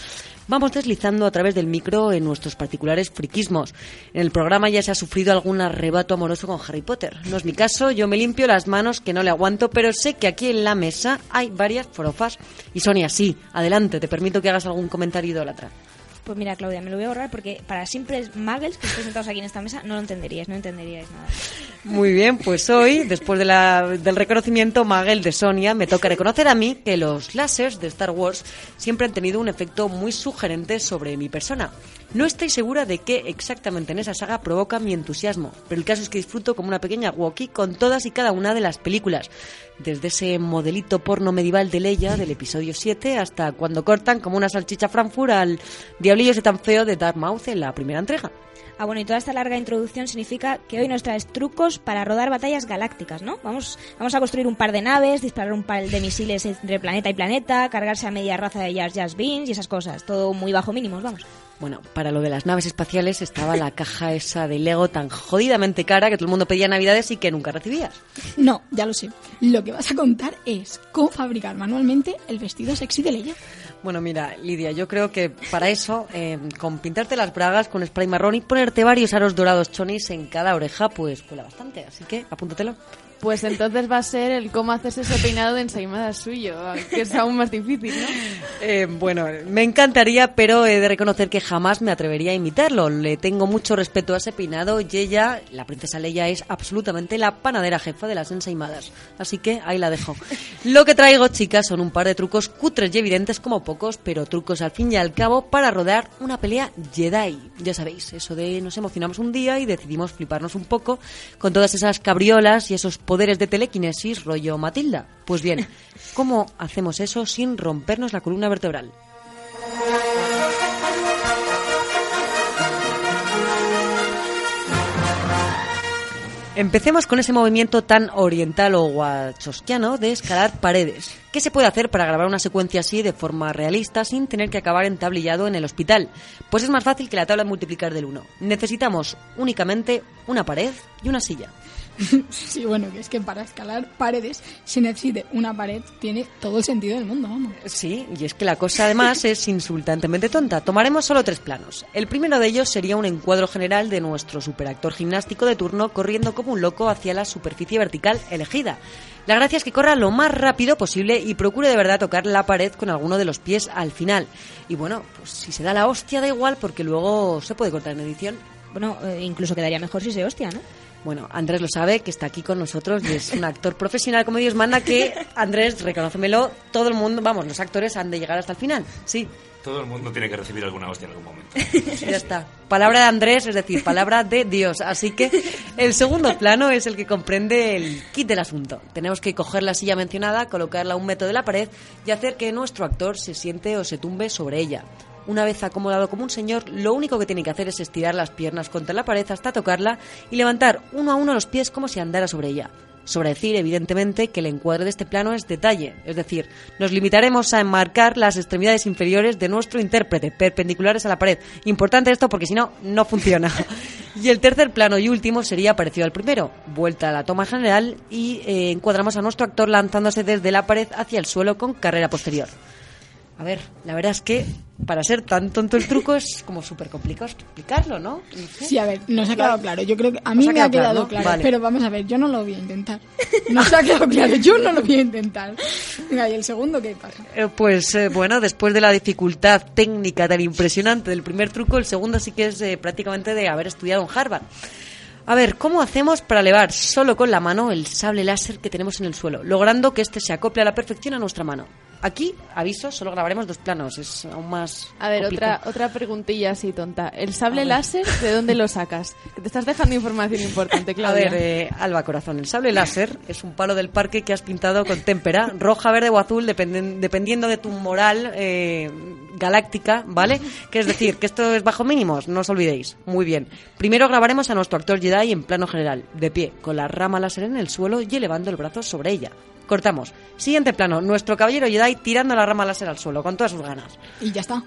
vamos deslizando a través del micro en nuestros particulares friquismos. En el programa ya se ha sufrido algún arrebato amoroso con Harry Potter. No es mi caso, yo me limpio las manos que no le aguanto, pero sé que aquí en la mesa hay varias forofas. Y Sonia, sí, adelante, te permito que hagas algún comentario idólatra. Pues mira, Claudia, me lo voy a ahorrar porque para simples muggles que estéis sentados aquí en esta mesa no lo entenderíais, no entenderíais nada. Muy bien, pues hoy, después de la- del reconocimiento Magel de Sonia, me toca reconocer a mí que los láseres de Star Wars siempre han tenido un efecto muy sugerente sobre mi persona. No estoy segura de qué exactamente en esa saga provoca mi entusiasmo, pero el caso es que disfruto como una pequeña walkie con todas y cada una de las películas, desde ese modelito porno medieval de Leia del episodio 7 hasta cuando cortan como una salchicha Frankfurt al diablillo ese tan feo de Darth en la primera entrega. Ah, bueno, y toda esta larga introducción significa que hoy nos traes trucos para rodar batallas galácticas, ¿no? Vamos, vamos a construir un par de naves, disparar un par de misiles entre planeta y planeta, cargarse a media raza de Jar Jar Binks y esas cosas. Todo muy bajo mínimos, vamos. Bueno, para lo de las naves espaciales estaba la caja esa de Lego tan jodidamente cara que todo el mundo pedía navidades y que nunca recibías. No, ya lo sé. Lo que vas a contar es cómo fabricar manualmente el vestido sexy de Leia. Bueno, mira, Lidia, yo creo que para eso, eh, con pintarte las bragas con spray marrón y ponerte varios aros dorados chonis en cada oreja, pues cuela bastante. Así que apúntatelo. Pues entonces va a ser el cómo hacerse ese peinado de ensaimada suyo, que es aún más difícil, ¿no? Eh, bueno, me encantaría, pero he de reconocer que jamás me atrevería a imitarlo. Le tengo mucho respeto a ese peinado y ella, la princesa Leia, es absolutamente la panadera jefa de las ensaimadas. Así que ahí la dejo. Lo que traigo, chicas, son un par de trucos cutres y evidentes como pocos, pero trucos al fin y al cabo para rodar una pelea Jedi. Ya sabéis, eso de nos emocionamos un día y decidimos fliparnos un poco con todas esas cabriolas y esos poderes de telequinesis rollo Matilda. Pues bien, ¿cómo hacemos eso sin rompernos la columna vertebral? Empecemos con ese movimiento tan oriental o wachowskiano de escalar paredes. ¿Qué se puede hacer para grabar una secuencia así de forma realista sin tener que acabar entablillado en el hospital? Pues es más fácil que la tabla de multiplicar del 1. Necesitamos únicamente una pared y una silla. sí, bueno, que es que para escalar paredes se necesite una pared, tiene todo el sentido del mundo, vamos. Sí, y es que la cosa además es insultantemente tonta. Tomaremos solo tres planos. El primero de ellos sería un encuadro general de nuestro superactor gimnástico de turno corriendo como un loco hacia la superficie vertical elegida. La gracia es que corra lo más rápido posible y procure de verdad tocar la pared con alguno de los pies al final. Y bueno, pues si se da la hostia da igual porque luego se puede cortar en edición. Bueno, eh, incluso quedaría mejor si se hostia, ¿no? Bueno, Andrés lo sabe, que está aquí con nosotros y es un actor profesional como Dios manda que, Andrés, reconócemelo, todo el mundo, vamos, los actores han de llegar hasta el final, sí. Todo el mundo tiene que recibir alguna hostia en algún momento. Ya está. Palabra de Andrés, es decir, palabra de Dios. Así que el segundo plano es el que comprende el kit del asunto. Tenemos que coger la silla mencionada, colocarla a un metro de la pared y hacer que nuestro actor se siente o se tumbe sobre ella. Una vez acomodado como un señor, lo único que tiene que hacer es estirar las piernas contra la pared hasta tocarla y levantar uno a uno los pies como si andara sobre ella. Sobre decir, evidentemente, que el encuadre de este plano es detalle, es decir, nos limitaremos a enmarcar las extremidades inferiores de nuestro intérprete, perpendiculares a la pared. Importante esto porque si no, no funciona. Y el tercer plano y último sería parecido al primero, vuelta a la toma general y eh, encuadramos a nuestro actor lanzándose desde la pared hacia el suelo con carrera posterior. A ver, la verdad es que para ser tan tonto el truco es como súper complicado explicarlo, ¿no? No sé. Sí, a ver, nos ha quedado claro. Yo creo que a mí me ha quedado claro, claro, ¿no? Vale. pero vamos a ver, yo no lo voy a intentar. Nos ha quedado claro, yo no lo voy a intentar. Venga, ¿y el segundo qué pasa? Eh, Pues eh, bueno, después de la dificultad técnica tan impresionante del primer truco, el segundo sí que es eh, prácticamente de haber estudiado en Harvard. A ver, ¿cómo hacemos para elevar solo con la mano el sable láser que tenemos en el suelo, logrando que éste se acople a la perfección a nuestra mano? Aquí, aviso, solo grabaremos dos planos, es aún más. A ver, complicado. otra, otra preguntilla así tonta. ¿El A sable láser de dónde lo sacas? Que te estás dejando información importante, A Claudia. ver, eh, Alba Corazón, el sable láser es un palo del parque que has pintado con témpera, roja, verde o azul, dependen- dependiendo de tu moral eh, galáctica, ¿vale? Que es decir, que esto es bajo mínimos, no os olvidéis. Muy bien. Primero grabaremos a nuestro actor Jedi en plano general, de pie, con la rama láser en el suelo y elevando el brazo sobre ella. Cortamos. Siguiente plano, nuestro caballero Jedi tirando la rama láser al suelo, con todas sus ganas. Y ya está.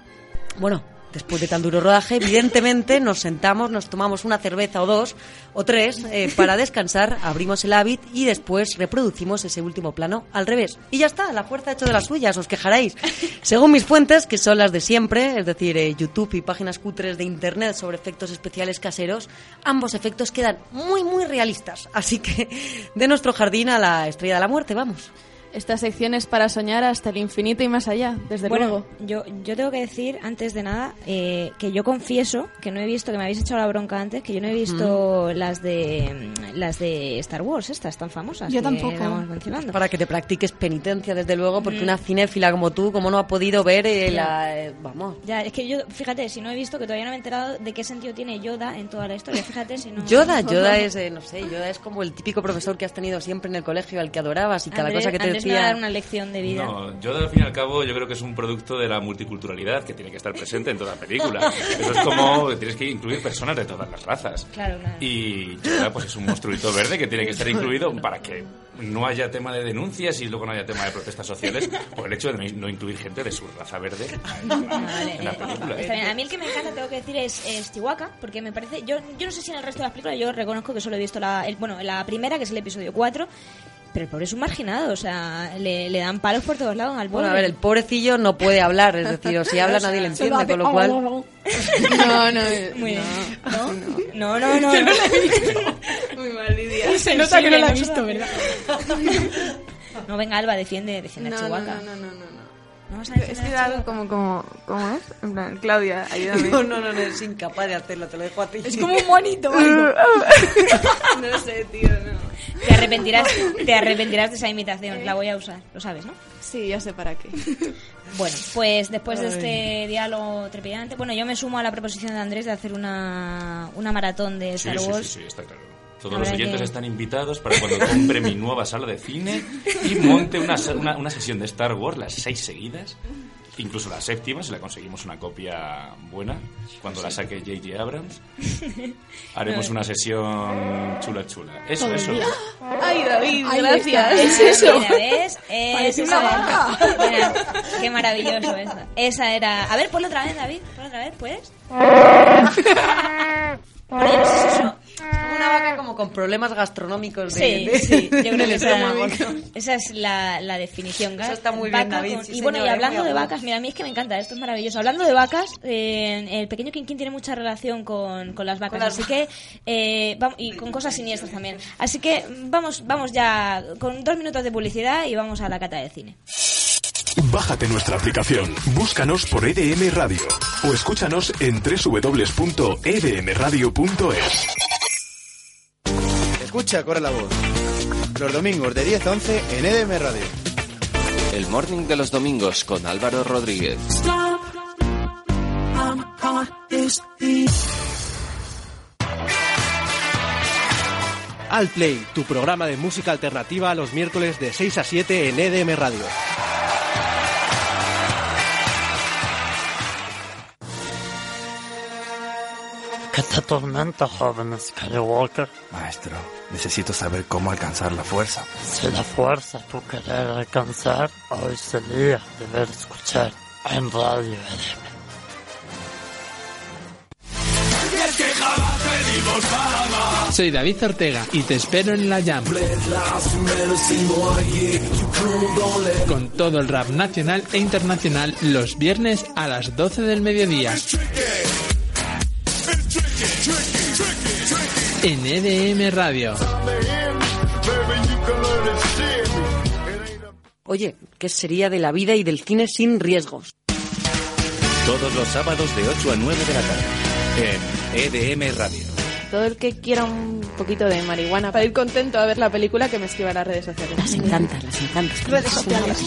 Bueno, después de tan duro rodaje, evidentemente nos sentamos, nos tomamos una cerveza o dos o tres eh, para descansar, abrimos el hábit y después reproducimos ese último plano al revés. Y ya está, la fuerza ha hecho de las suyas, os quejaréis. Según mis fuentes, que son las de siempre, es decir, eh, YouTube y páginas cutres de Internet sobre efectos especiales caseros, ambos efectos quedan muy, muy realistas. Así que de nuestro jardín a la estrella de la muerte, vamos. Esta sección es para soñar hasta el infinito y más allá, desde bueno, luego. yo, yo tengo que decir, antes de nada, eh, que yo confieso que no he visto, que me habéis echado la bronca antes, que yo no he visto las de las de Star Wars, estas tan famosas. Yo que tampoco. mencionando. Para que te practiques penitencia, desde luego, porque Mm. una cinéfila como tú, como no ha podido ver eh, la... eh, vamos. Ya, es que yo, fíjate, si no he visto, que todavía no me he enterado de qué sentido tiene Yoda en toda la historia. Fíjate si no. Yoda, Yoda es, eh, no sé, Yoda es como el típico profesor que has tenido siempre en el colegio, al que adorabas y cada Andrés- cosa que te Andrés me va a decía... dar una lección de vida. No, yo al fin y al cabo yo creo que es un producto de la multiculturalidad que tiene que estar presente en toda película. Eso es como que tienes que incluir personas de todas las razas. Claro, claro. Y Yoda pues es un monstruito verde que tiene que estar incluido para que no haya tema de denuncias y luego no haya tema de protestas sociales por el hecho de no- incluir gente de su raza verde Vale, en la eh, película. está bien. A mí el que me encanta, tengo que decir, es, es Chihuahua, porque me parece. Yo, yo no sé si en el resto de las películas, yo reconozco que solo he visto la, el- bueno, la primera, que es el episodio 4. Pero el pobre es un marginado, o sea, le, le dan palos por todos lados al pobre. Bueno, a ver, el pobrecillo no puede hablar, es decir, o si habla nadie le entiende, con lo cual... No, no, Muy bien. ¿No? No, no, no. No no. Muy mal, Lidia. Se nota que no la he visto, ¿verdad? No, venga, Alba, defiende, defiende No, a no, Chihuahua. no, no, no, no. No vas a Es que a da como, como, ¿cómo es? En plan, Claudia, ayúdame. No, no, no, no, es incapaz de hacerlo, te lo dejo a ti. Es como un monito, no sé, tío, no. Te arrepentirás, te arrepentirás de esa imitación, la voy a usar, lo sabes, ¿no? Sí, ya sé para qué. Bueno, pues después de este diálogo trepidante, bueno, yo me sumo a la proposición de Andrés de hacer una, una maratón de Sí, Star sí, sí, Wars. sí, está claro. Todos los oyentes que- están invitados para cuando compre mi nueva sala de cine y monte una, una, una sesión de Star Wars, las seis seguidas, incluso la séptima, si la conseguimos una copia buena, cuando la saque J.J. Abrams, haremos una sesión chula chula. Eso, el eso. Ay, David, Ahí gracias. es eso. Mira, ¿ves? Parece esa- una vaca. Mira, qué maravilloso eso. Esa era... A ver, ponlo otra vez, David. Ponlo otra vez, ¿puedes? Oye, no sé si eso- Una vaca como con problemas gastronómicos de, Sí, de- sí, yo creo que esa, esa es la, la definición. Eso está muy bien, Vaca David, con- sí, y bueno, y hablando de vacas, mira, a mí es que me encanta, esto es maravilloso. Hablando de vacas, eh, el pequeño Quinquín tiene mucha relación con, con las vacas, Con las así que, eh, vam- y con cosas siniestras también. Así que vamos, vamos ya con dos minutos de publicidad y vamos a la cata de cine. Bájate nuestra aplicación, búscanos por EDM Radio o escúchanos en www.edmradio.es. Escucha, corre la voz. Los domingos de 10 a 11 en EDM Radio. El morning de los domingos con Álvaro Rodríguez. Al Play, tu programa de música alternativa los miércoles de 6 a 7 en EDM Radio. ¿Qué te atormenta, joven Skywalker? Maestro, necesito saber cómo alcanzar la fuerza. Si la fuerza tú querer alcanzar, hoy sería deber escuchar en Radio EDM. Soy David Ortega y te espero en la Jam. Con todo el rap nacional e internacional los viernes a las 12 del mediodía. En EDM Radio. Oye, ¿qué sería de la vida y del cine sin riesgos? Todos los sábados de 8 a 9 de la tarde. En EDM Radio. Todo el que quiera un poquito de marihuana para ir contento a ver la película que me escriba a las redes sociales. Las encanta, las encanta. Redes sociales.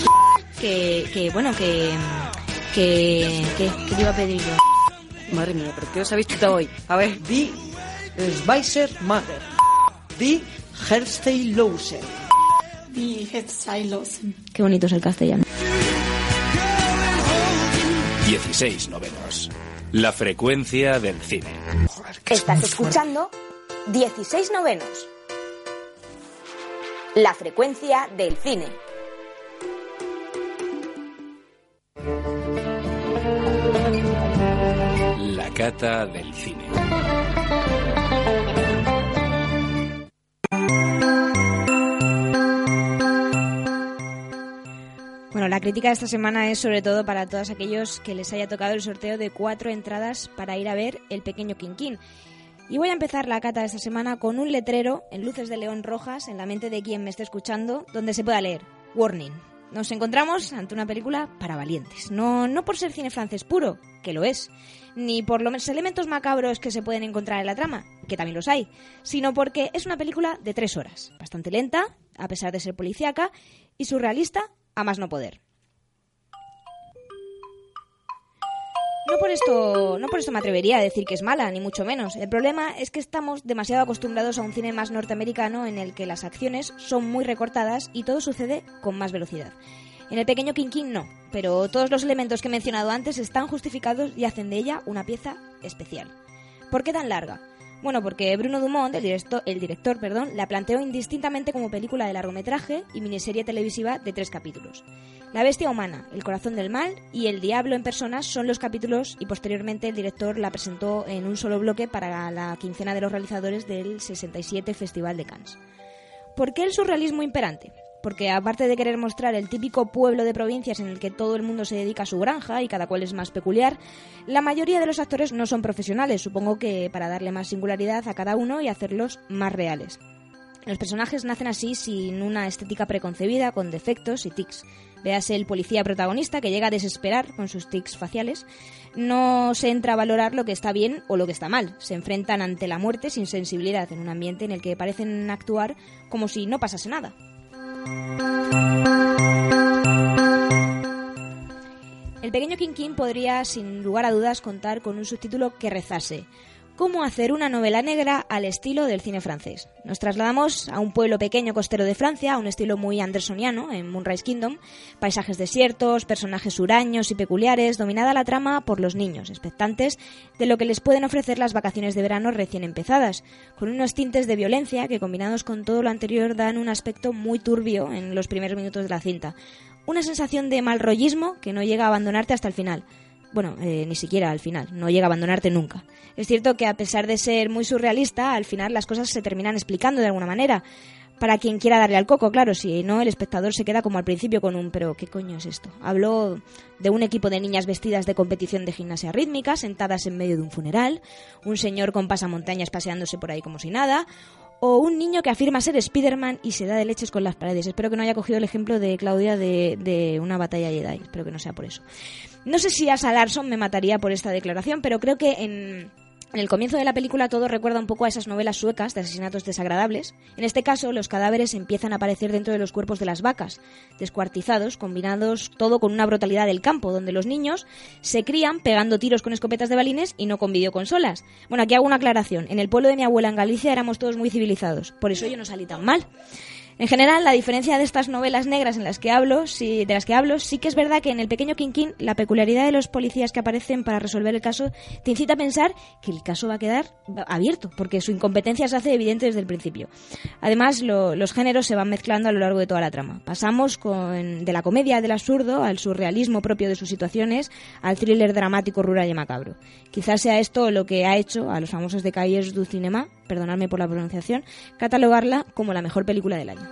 Que, que bueno, que, que, que, que te iba a pedir yo. Madre mía, ¿pero qué os habéis quitado hoy? A ver, di Schweizer Mother. Di Hersteinlausen. Die Hetzailosen. Qué bonito es el castellano. 16 novenos. La frecuencia del cine. Estás escuchando 16 novenos. La frecuencia del cine. La cata del cine. Bueno, la crítica de esta semana es sobre todo para todos aquellos que les haya tocado el sorteo de cuatro entradas para ir a ver El Pequeño Quinquín. Y voy a empezar la cata de esta semana con un letrero en luces de león rojas en la mente de quien me esté escuchando, donde se pueda leer Warning. Nos encontramos ante una película para valientes. No, no por ser cine francés puro, que lo es, ni por los elementos macabros que se pueden encontrar en la trama, que también los hay, sino porque es una película de tres horas, bastante lenta, a pesar de ser policíaca, y surrealista a más no poder. No por esto, no por esto me atrevería a decir que es mala, ni mucho menos. El problema es que estamos demasiado acostumbrados a un cine más norteamericano en el que las acciones son muy recortadas y todo sucede con más velocidad. En el pequeño Quinquín no, pero todos los elementos que he mencionado antes están justificados y hacen de ella una pieza especial. ¿Por qué tan larga? Bueno, porque Bruno Dumont, el director, el director perdón, la planteó indistintamente como película de largometraje y miniserie televisiva de tres capítulos. La bestia humana, el corazón del mal y el diablo en persona son los capítulos y posteriormente el director la presentó en un solo bloque para la quincena de los realizadores del 67 Festival de Cannes. ¿Por qué el surrealismo imperante? Porque aparte de querer mostrar el típico pueblo de provincias en el que todo el mundo se dedica a su granja y cada cual es más peculiar, la mayoría de los actores no son profesionales, supongo que para darle más singularidad a cada uno y hacerlos más reales. Los personajes nacen así sin una estética preconcebida, con defectos y tics. Véase el policía protagonista que llega a desesperar con sus tics faciales. No se entra a valorar lo que está bien o lo que está mal. Se enfrentan ante la muerte sin sensibilidad en un ambiente en el que parecen actuar como si no pasase nada. El pequeño Quinquín podría, sin lugar a dudas, contar con un subtítulo que rezase Cómo hacer una novela negra al estilo del cine francés. Nos trasladamos a un pueblo pequeño costero de Francia, a un estilo muy andersoniano, en Moonrise Kingdom, paisajes desiertos, personajes huraños y peculiares, dominada la trama por los niños, expectantes de lo que les pueden ofrecer las vacaciones de verano recién empezadas, con unos tintes de violencia que combinados con todo lo anterior dan un aspecto muy turbio en los primeros minutos de la cinta. Una sensación de mal rollismo que no llega a abandonarte hasta el final. Bueno, eh, ni siquiera al final, no llega a abandonarte nunca. Es cierto que a pesar de ser muy surrealista, al final las cosas se terminan explicando de alguna manera. Para quien quiera darle al coco, claro, si no, el espectador se queda como al principio con un pero ¿qué coño es esto? Habló de un equipo de niñas vestidas de competición de gimnasia rítmica, sentadas en medio de un funeral, un señor con pasamontañas paseándose por ahí como si nada, o un niño que afirma ser Spider-Man y se da de leches con las paredes. Espero que no haya cogido el ejemplo de Claudia de, de una batalla Jedi. Espero que no sea por eso. No sé si Asa Larson me mataría por esta declaración, pero creo que en, el comienzo de la película todo recuerda un poco a esas novelas suecas de asesinatos desagradables. En este caso, los cadáveres empiezan a aparecer dentro de los cuerpos de las vacas, descuartizados, combinados todo con una brutalidad del campo, donde los niños se crían pegando tiros con escopetas de balines y no con videoconsolas. Bueno, aquí hago una aclaración. En el pueblo de mi abuela en Galicia éramos todos muy civilizados, por eso yo no salí tan mal. En general, la diferencia de estas novelas negras en las que hablo, sí, de las que hablo, sí que es verdad que en el pequeño Quinquín la peculiaridad de los policías que aparecen para resolver el caso te incita a pensar que el caso va a quedar abierto, porque su incompetencia se hace evidente desde el principio. Además, lo- los géneros se van mezclando a lo largo de toda la trama. Pasamos con, de la comedia del absurdo al surrealismo propio de sus situaciones, al thriller dramático, rural y macabro. Quizás sea esto lo que ha hecho a los famosos de Cahiers du Cinema, perdonadme por la pronunciación, catalogarla como la mejor película del año.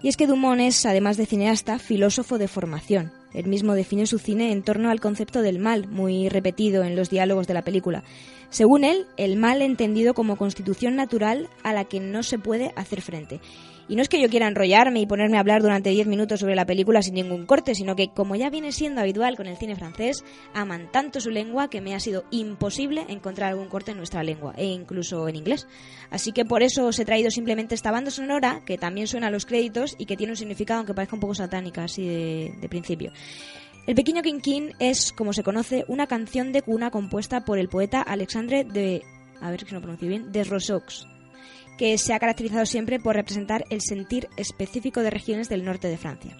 Y es que Dumont es, además de cineasta, filósofo de formación. Él mismo define su cine en torno al concepto del mal, muy repetido en los diálogos de la película. Según él, el mal entendido como constitución natural a la que no se puede hacer frente. Y no es que yo quiera enrollarme y ponerme a hablar durante 10 minutos sobre la película sin ningún corte, sino que, como ya viene siendo habitual con el cine francés, aman tanto su lengua que me ha sido imposible encontrar algún corte en nuestra lengua, e incluso en inglés. Así que por eso os he traído simplemente esta banda sonora, que también suena a los créditos y que tiene un significado, aunque parezca un poco satánica así de, principio. El pequeño Quinquín es, como se conoce, una canción de cuna compuesta por el poeta Alexandre de... a ver si no pronuncio bien... de Rosox, que se ha caracterizado siempre por representar el sentir específico de regiones del norte de Francia.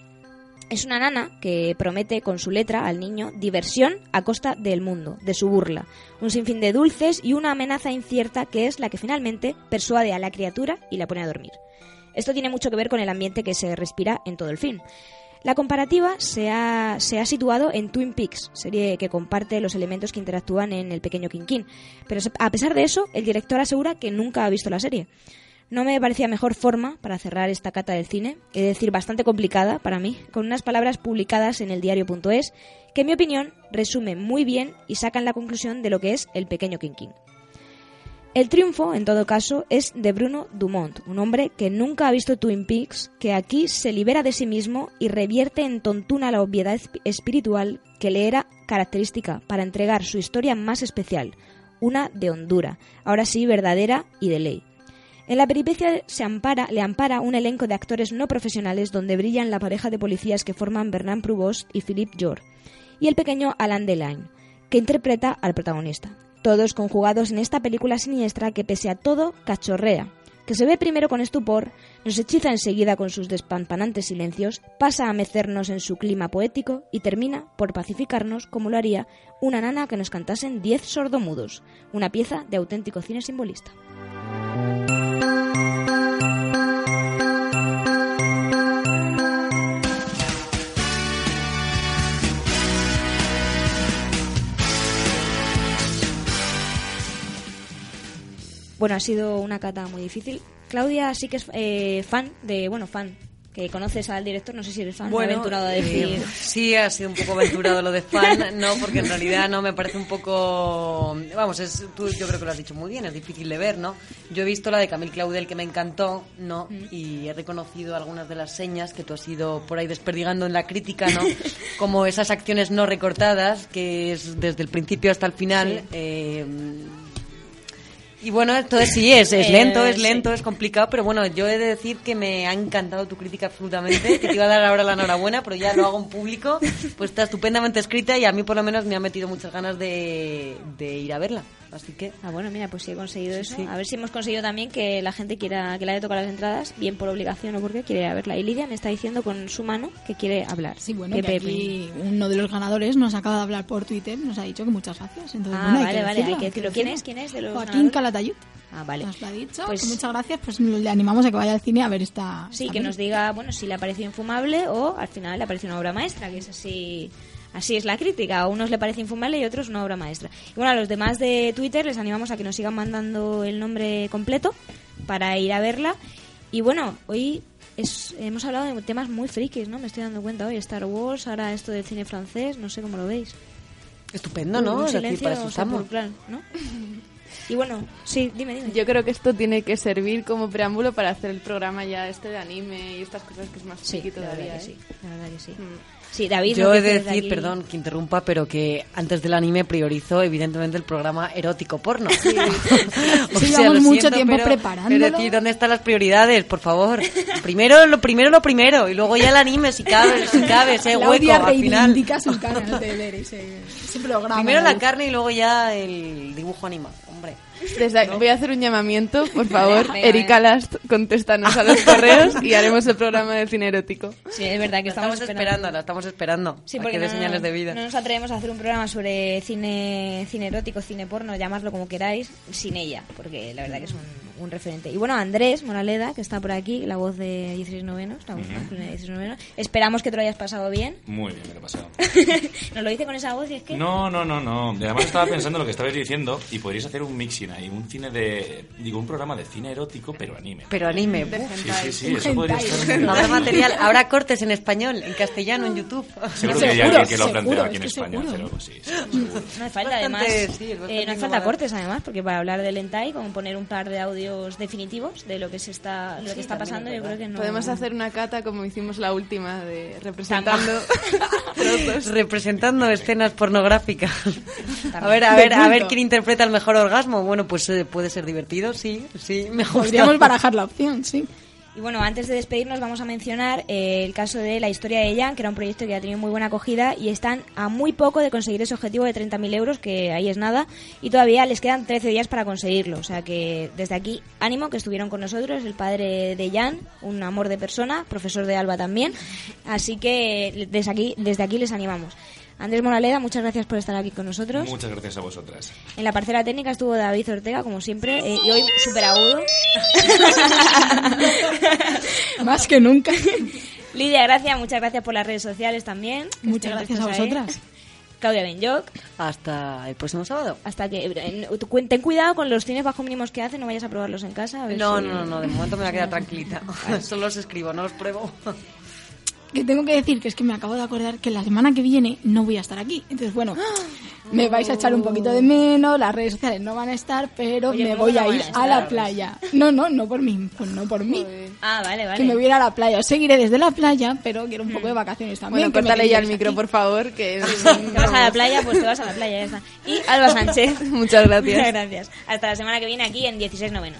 Es una nana que promete con su letra al niño diversión a costa del mundo, de su burla, un sinfín de dulces y una amenaza incierta que es la que finalmente persuade a la criatura y la pone a dormir. Esto tiene mucho que ver con el ambiente que se respira en todo el film. La comparativa se ha, se ha situado en Twin Peaks, serie que comparte los elementos que interactúan en El Pequeño Quinquín. Pero a pesar de eso, el director asegura que nunca ha visto la serie. No me parecía mejor forma para cerrar esta cata del cine, es decir, bastante complicada para mí, con unas palabras publicadas en el diario.es que, en mi opinión, resumen muy bien y sacan la conclusión de lo que es El Pequeño Quinquín. El triunfo, en todo caso, es de Bruno Dumont, un hombre que nunca ha visto Twin Peaks, que aquí se libera de sí mismo y revierte en tontuna la obviedad esp- espiritual que le era característica para entregar su historia más especial, una de hondura, ahora sí verdadera y de ley. En la peripecia se ampara, le ampara un elenco de actores no profesionales donde brillan la pareja de policías que forman Bernard Provost y Philippe Jor, y el pequeño Alain Delane, que interpreta al protagonista. Todos conjugados en esta película siniestra que pese a todo cachorrea, que se ve primero con estupor, nos hechiza enseguida con sus despampanantes silencios, pasa a mecernos en su clima poético y termina por pacificarnos como lo haría una nana que nos cantasen diez sordomudos, una pieza de auténtico cine simbolista. Bueno, ha sido una cata muy difícil. Claudia sí que es eh, fan de, bueno, fan, que conoces al director, no sé si eres fan, Bueno, aventurado a eh, decir. sí, ha sido un poco aventurado lo de fan, no, porque en realidad no me parece un poco. Vamos, es, tú yo creo que lo has dicho muy bien, es difícil de ver, ¿no? Yo he visto la de Camille Claudel que me encantó, ¿no? Y he reconocido algunas de las señas que tú has ido por ahí desperdigando en la crítica, ¿no? Como esas acciones no recortadas, que es desde el principio hasta el final. Sí. eh, y bueno, entonces sí, es, es Eh, lento, es sí. lento, es complicado, pero bueno, yo he de decir que me ha encantado tu crítica absolutamente, que te iba a dar ahora la enhorabuena, pero ya lo hago en público, pues está estupendamente escrita y a mí por lo menos me ha metido muchas ganas de, de ir a verla. Así que... Ah, bueno, mira, pues sí he conseguido eso. sí. A ver si hemos conseguido también que la gente quiera que le haya tocado las entradas, bien por obligación o porque quiere verla. Y Lidia me está diciendo con su mano que quiere hablar. Sí, bueno, Que aquí uno de los ganadores nos acaba de hablar por Twitter, nos ha dicho que muchas gracias. Entonces, Ah, bueno, hay vale, que vale, decirlo, hay que decirlo. ¿Quién es? ¿Quién es de los Joaquín? Calatayud. Ah, vale. Nos lo ha dicho. Pues- muchas gracias. Pues le animamos a que vaya al cine a ver esta. Sí, esta que nos diga, bueno, si le ha parecido infumable o al final le ha parecido una obra maestra, que es así. Así es la crítica, a unos le parece infumable y a otros una obra maestra. Y bueno, a los demás de Twitter les animamos a que nos sigan mandando el nombre completo para ir a verla. Y bueno, hoy es- hemos hablado de temas muy frikis, ¿no? Me estoy dando cuenta hoy. Star Wars, ahora esto del cine francés, no sé cómo lo veis. Estupendo, ¿no? Un silencio para eso estamos. sepulcral, ¿no? Y bueno, sí, dime, dime. Yo creo que esto tiene que servir como preámbulo para hacer el programa ya este de anime y estas cosas que es más Sí, friki la verdad todavía. que ¿eh? sí, la verdad que sí. Sí, David. Yo he de decir, perdón que interrumpa, pero que antes del anime priorizo evidentemente el programa erótico porno. O Sí, sea, llevamos mucho siento, tiempo pero- preparándolo. Es decir, ¿dónde están las prioridades? Por favor. Primero lo primero lo primero y luego ya el anime si cabe, si cabe, ese hueco al final. ver ese, ese programa. Primero la carne y luego ya el dibujo animado, hombre. Desde voy a hacer un llamamiento, por favor. Venga, Erika Last, contéstanos a los correos y haremos el programa de cine erótico. Sí, es verdad que estamos, estamos esperando, la estamos esperando. Sí, porque que dé no, señales de vida. no nos atrevemos a hacer un programa sobre cine, cine erótico, cine porno, llamadlo como queráis, sin ella, porque la verdad que es un, un referente. Y bueno, Andrés Moraleda, que está por aquí, la voz de 16 novenos, la voz Ujú. masculina de 16 novenos. Esperamos que te lo hayas pasado bien. Muy bien, me lo he pasado. Nos lo dice con esa voz y es que... No, no, no, no. Además estaba pensando en lo que estabais diciendo y podríais hacer un mixing ahí, un cine de... Digo, un programa de cine erótico, pero anime. Pero anime. Sí, sí, sí, eso podría estar... muy Habrá material, habrá cortes en español, en castellano, en YouTube. Seguro que hay alguien que lo ha planteado aquí en España, pero sí, sí, seguro. No hace falta, Bastante, además. sí, eh, no hace falta cortes, además, porque para hablar del hentai, como poner un par de definitivos de lo que se está, lo Sí, que está pasando, es yo creo que no. Podemos hacer una cata como hicimos la última, de representando. Representando escenas pornográficas. A ver, a ver, a ver quién interpreta el mejor orgasmo. Bueno, pues eh, puede ser divertido, sí, sí, me gusta. Podríamos barajar la opción, sí. Y bueno, antes de despedirnos vamos a mencionar eh, el caso de la historia de Jan, que era un proyecto que ha tenido muy buena acogida y están a muy poco de conseguir ese objetivo de 30.000 euros, que ahí es nada, y todavía les quedan 13 días para conseguirlo. O sea que desde aquí, ánimo, que estuvieron con nosotros, el padre de Jan, un amor de persona, profesor de Alba también. Así que desde aquí, desde aquí les animamos. Andrés Moraleda, muchas gracias por estar aquí con nosotros. Muchas gracias a vosotras. En la parcela técnica estuvo David Ortega, como siempre, eh, y hoy súper agudo. Más que nunca. Lidia, gracias, muchas gracias por las redes sociales también. Muchas gracias a estás ahí. vosotras. Claudia Benyoc. Hasta el próximo sábado. Hasta que. Ten cuidado con los cines bajo mínimos que hacen, no vayas a probarlos en casa. a ver No, si- no, no, de momento me voy a quedar tranquilita. Solo los escribo, no los pruebo. Que tengo que decir que es que me acabo de acordar que la semana que viene no voy a estar aquí. Entonces, bueno, me vais a echar un poquito de menos, las redes sociales no van a estar, pero Oye, me ¿cómo voy no a ir a la playa. No, no, no por mí, pues no por mí. Ah, vale, vale. Que me voy a ir a la playa. Os seguiré desde la playa, pero quiero un poco de vacaciones también. Bueno, córtale ya el micro, aquí. por favor, que Te vas a la playa, pues te vas a la playa, ya está. Y Alba Sánchez. Muchas gracias. Muchas gracias. Hasta la semana que viene aquí en 16 novenos.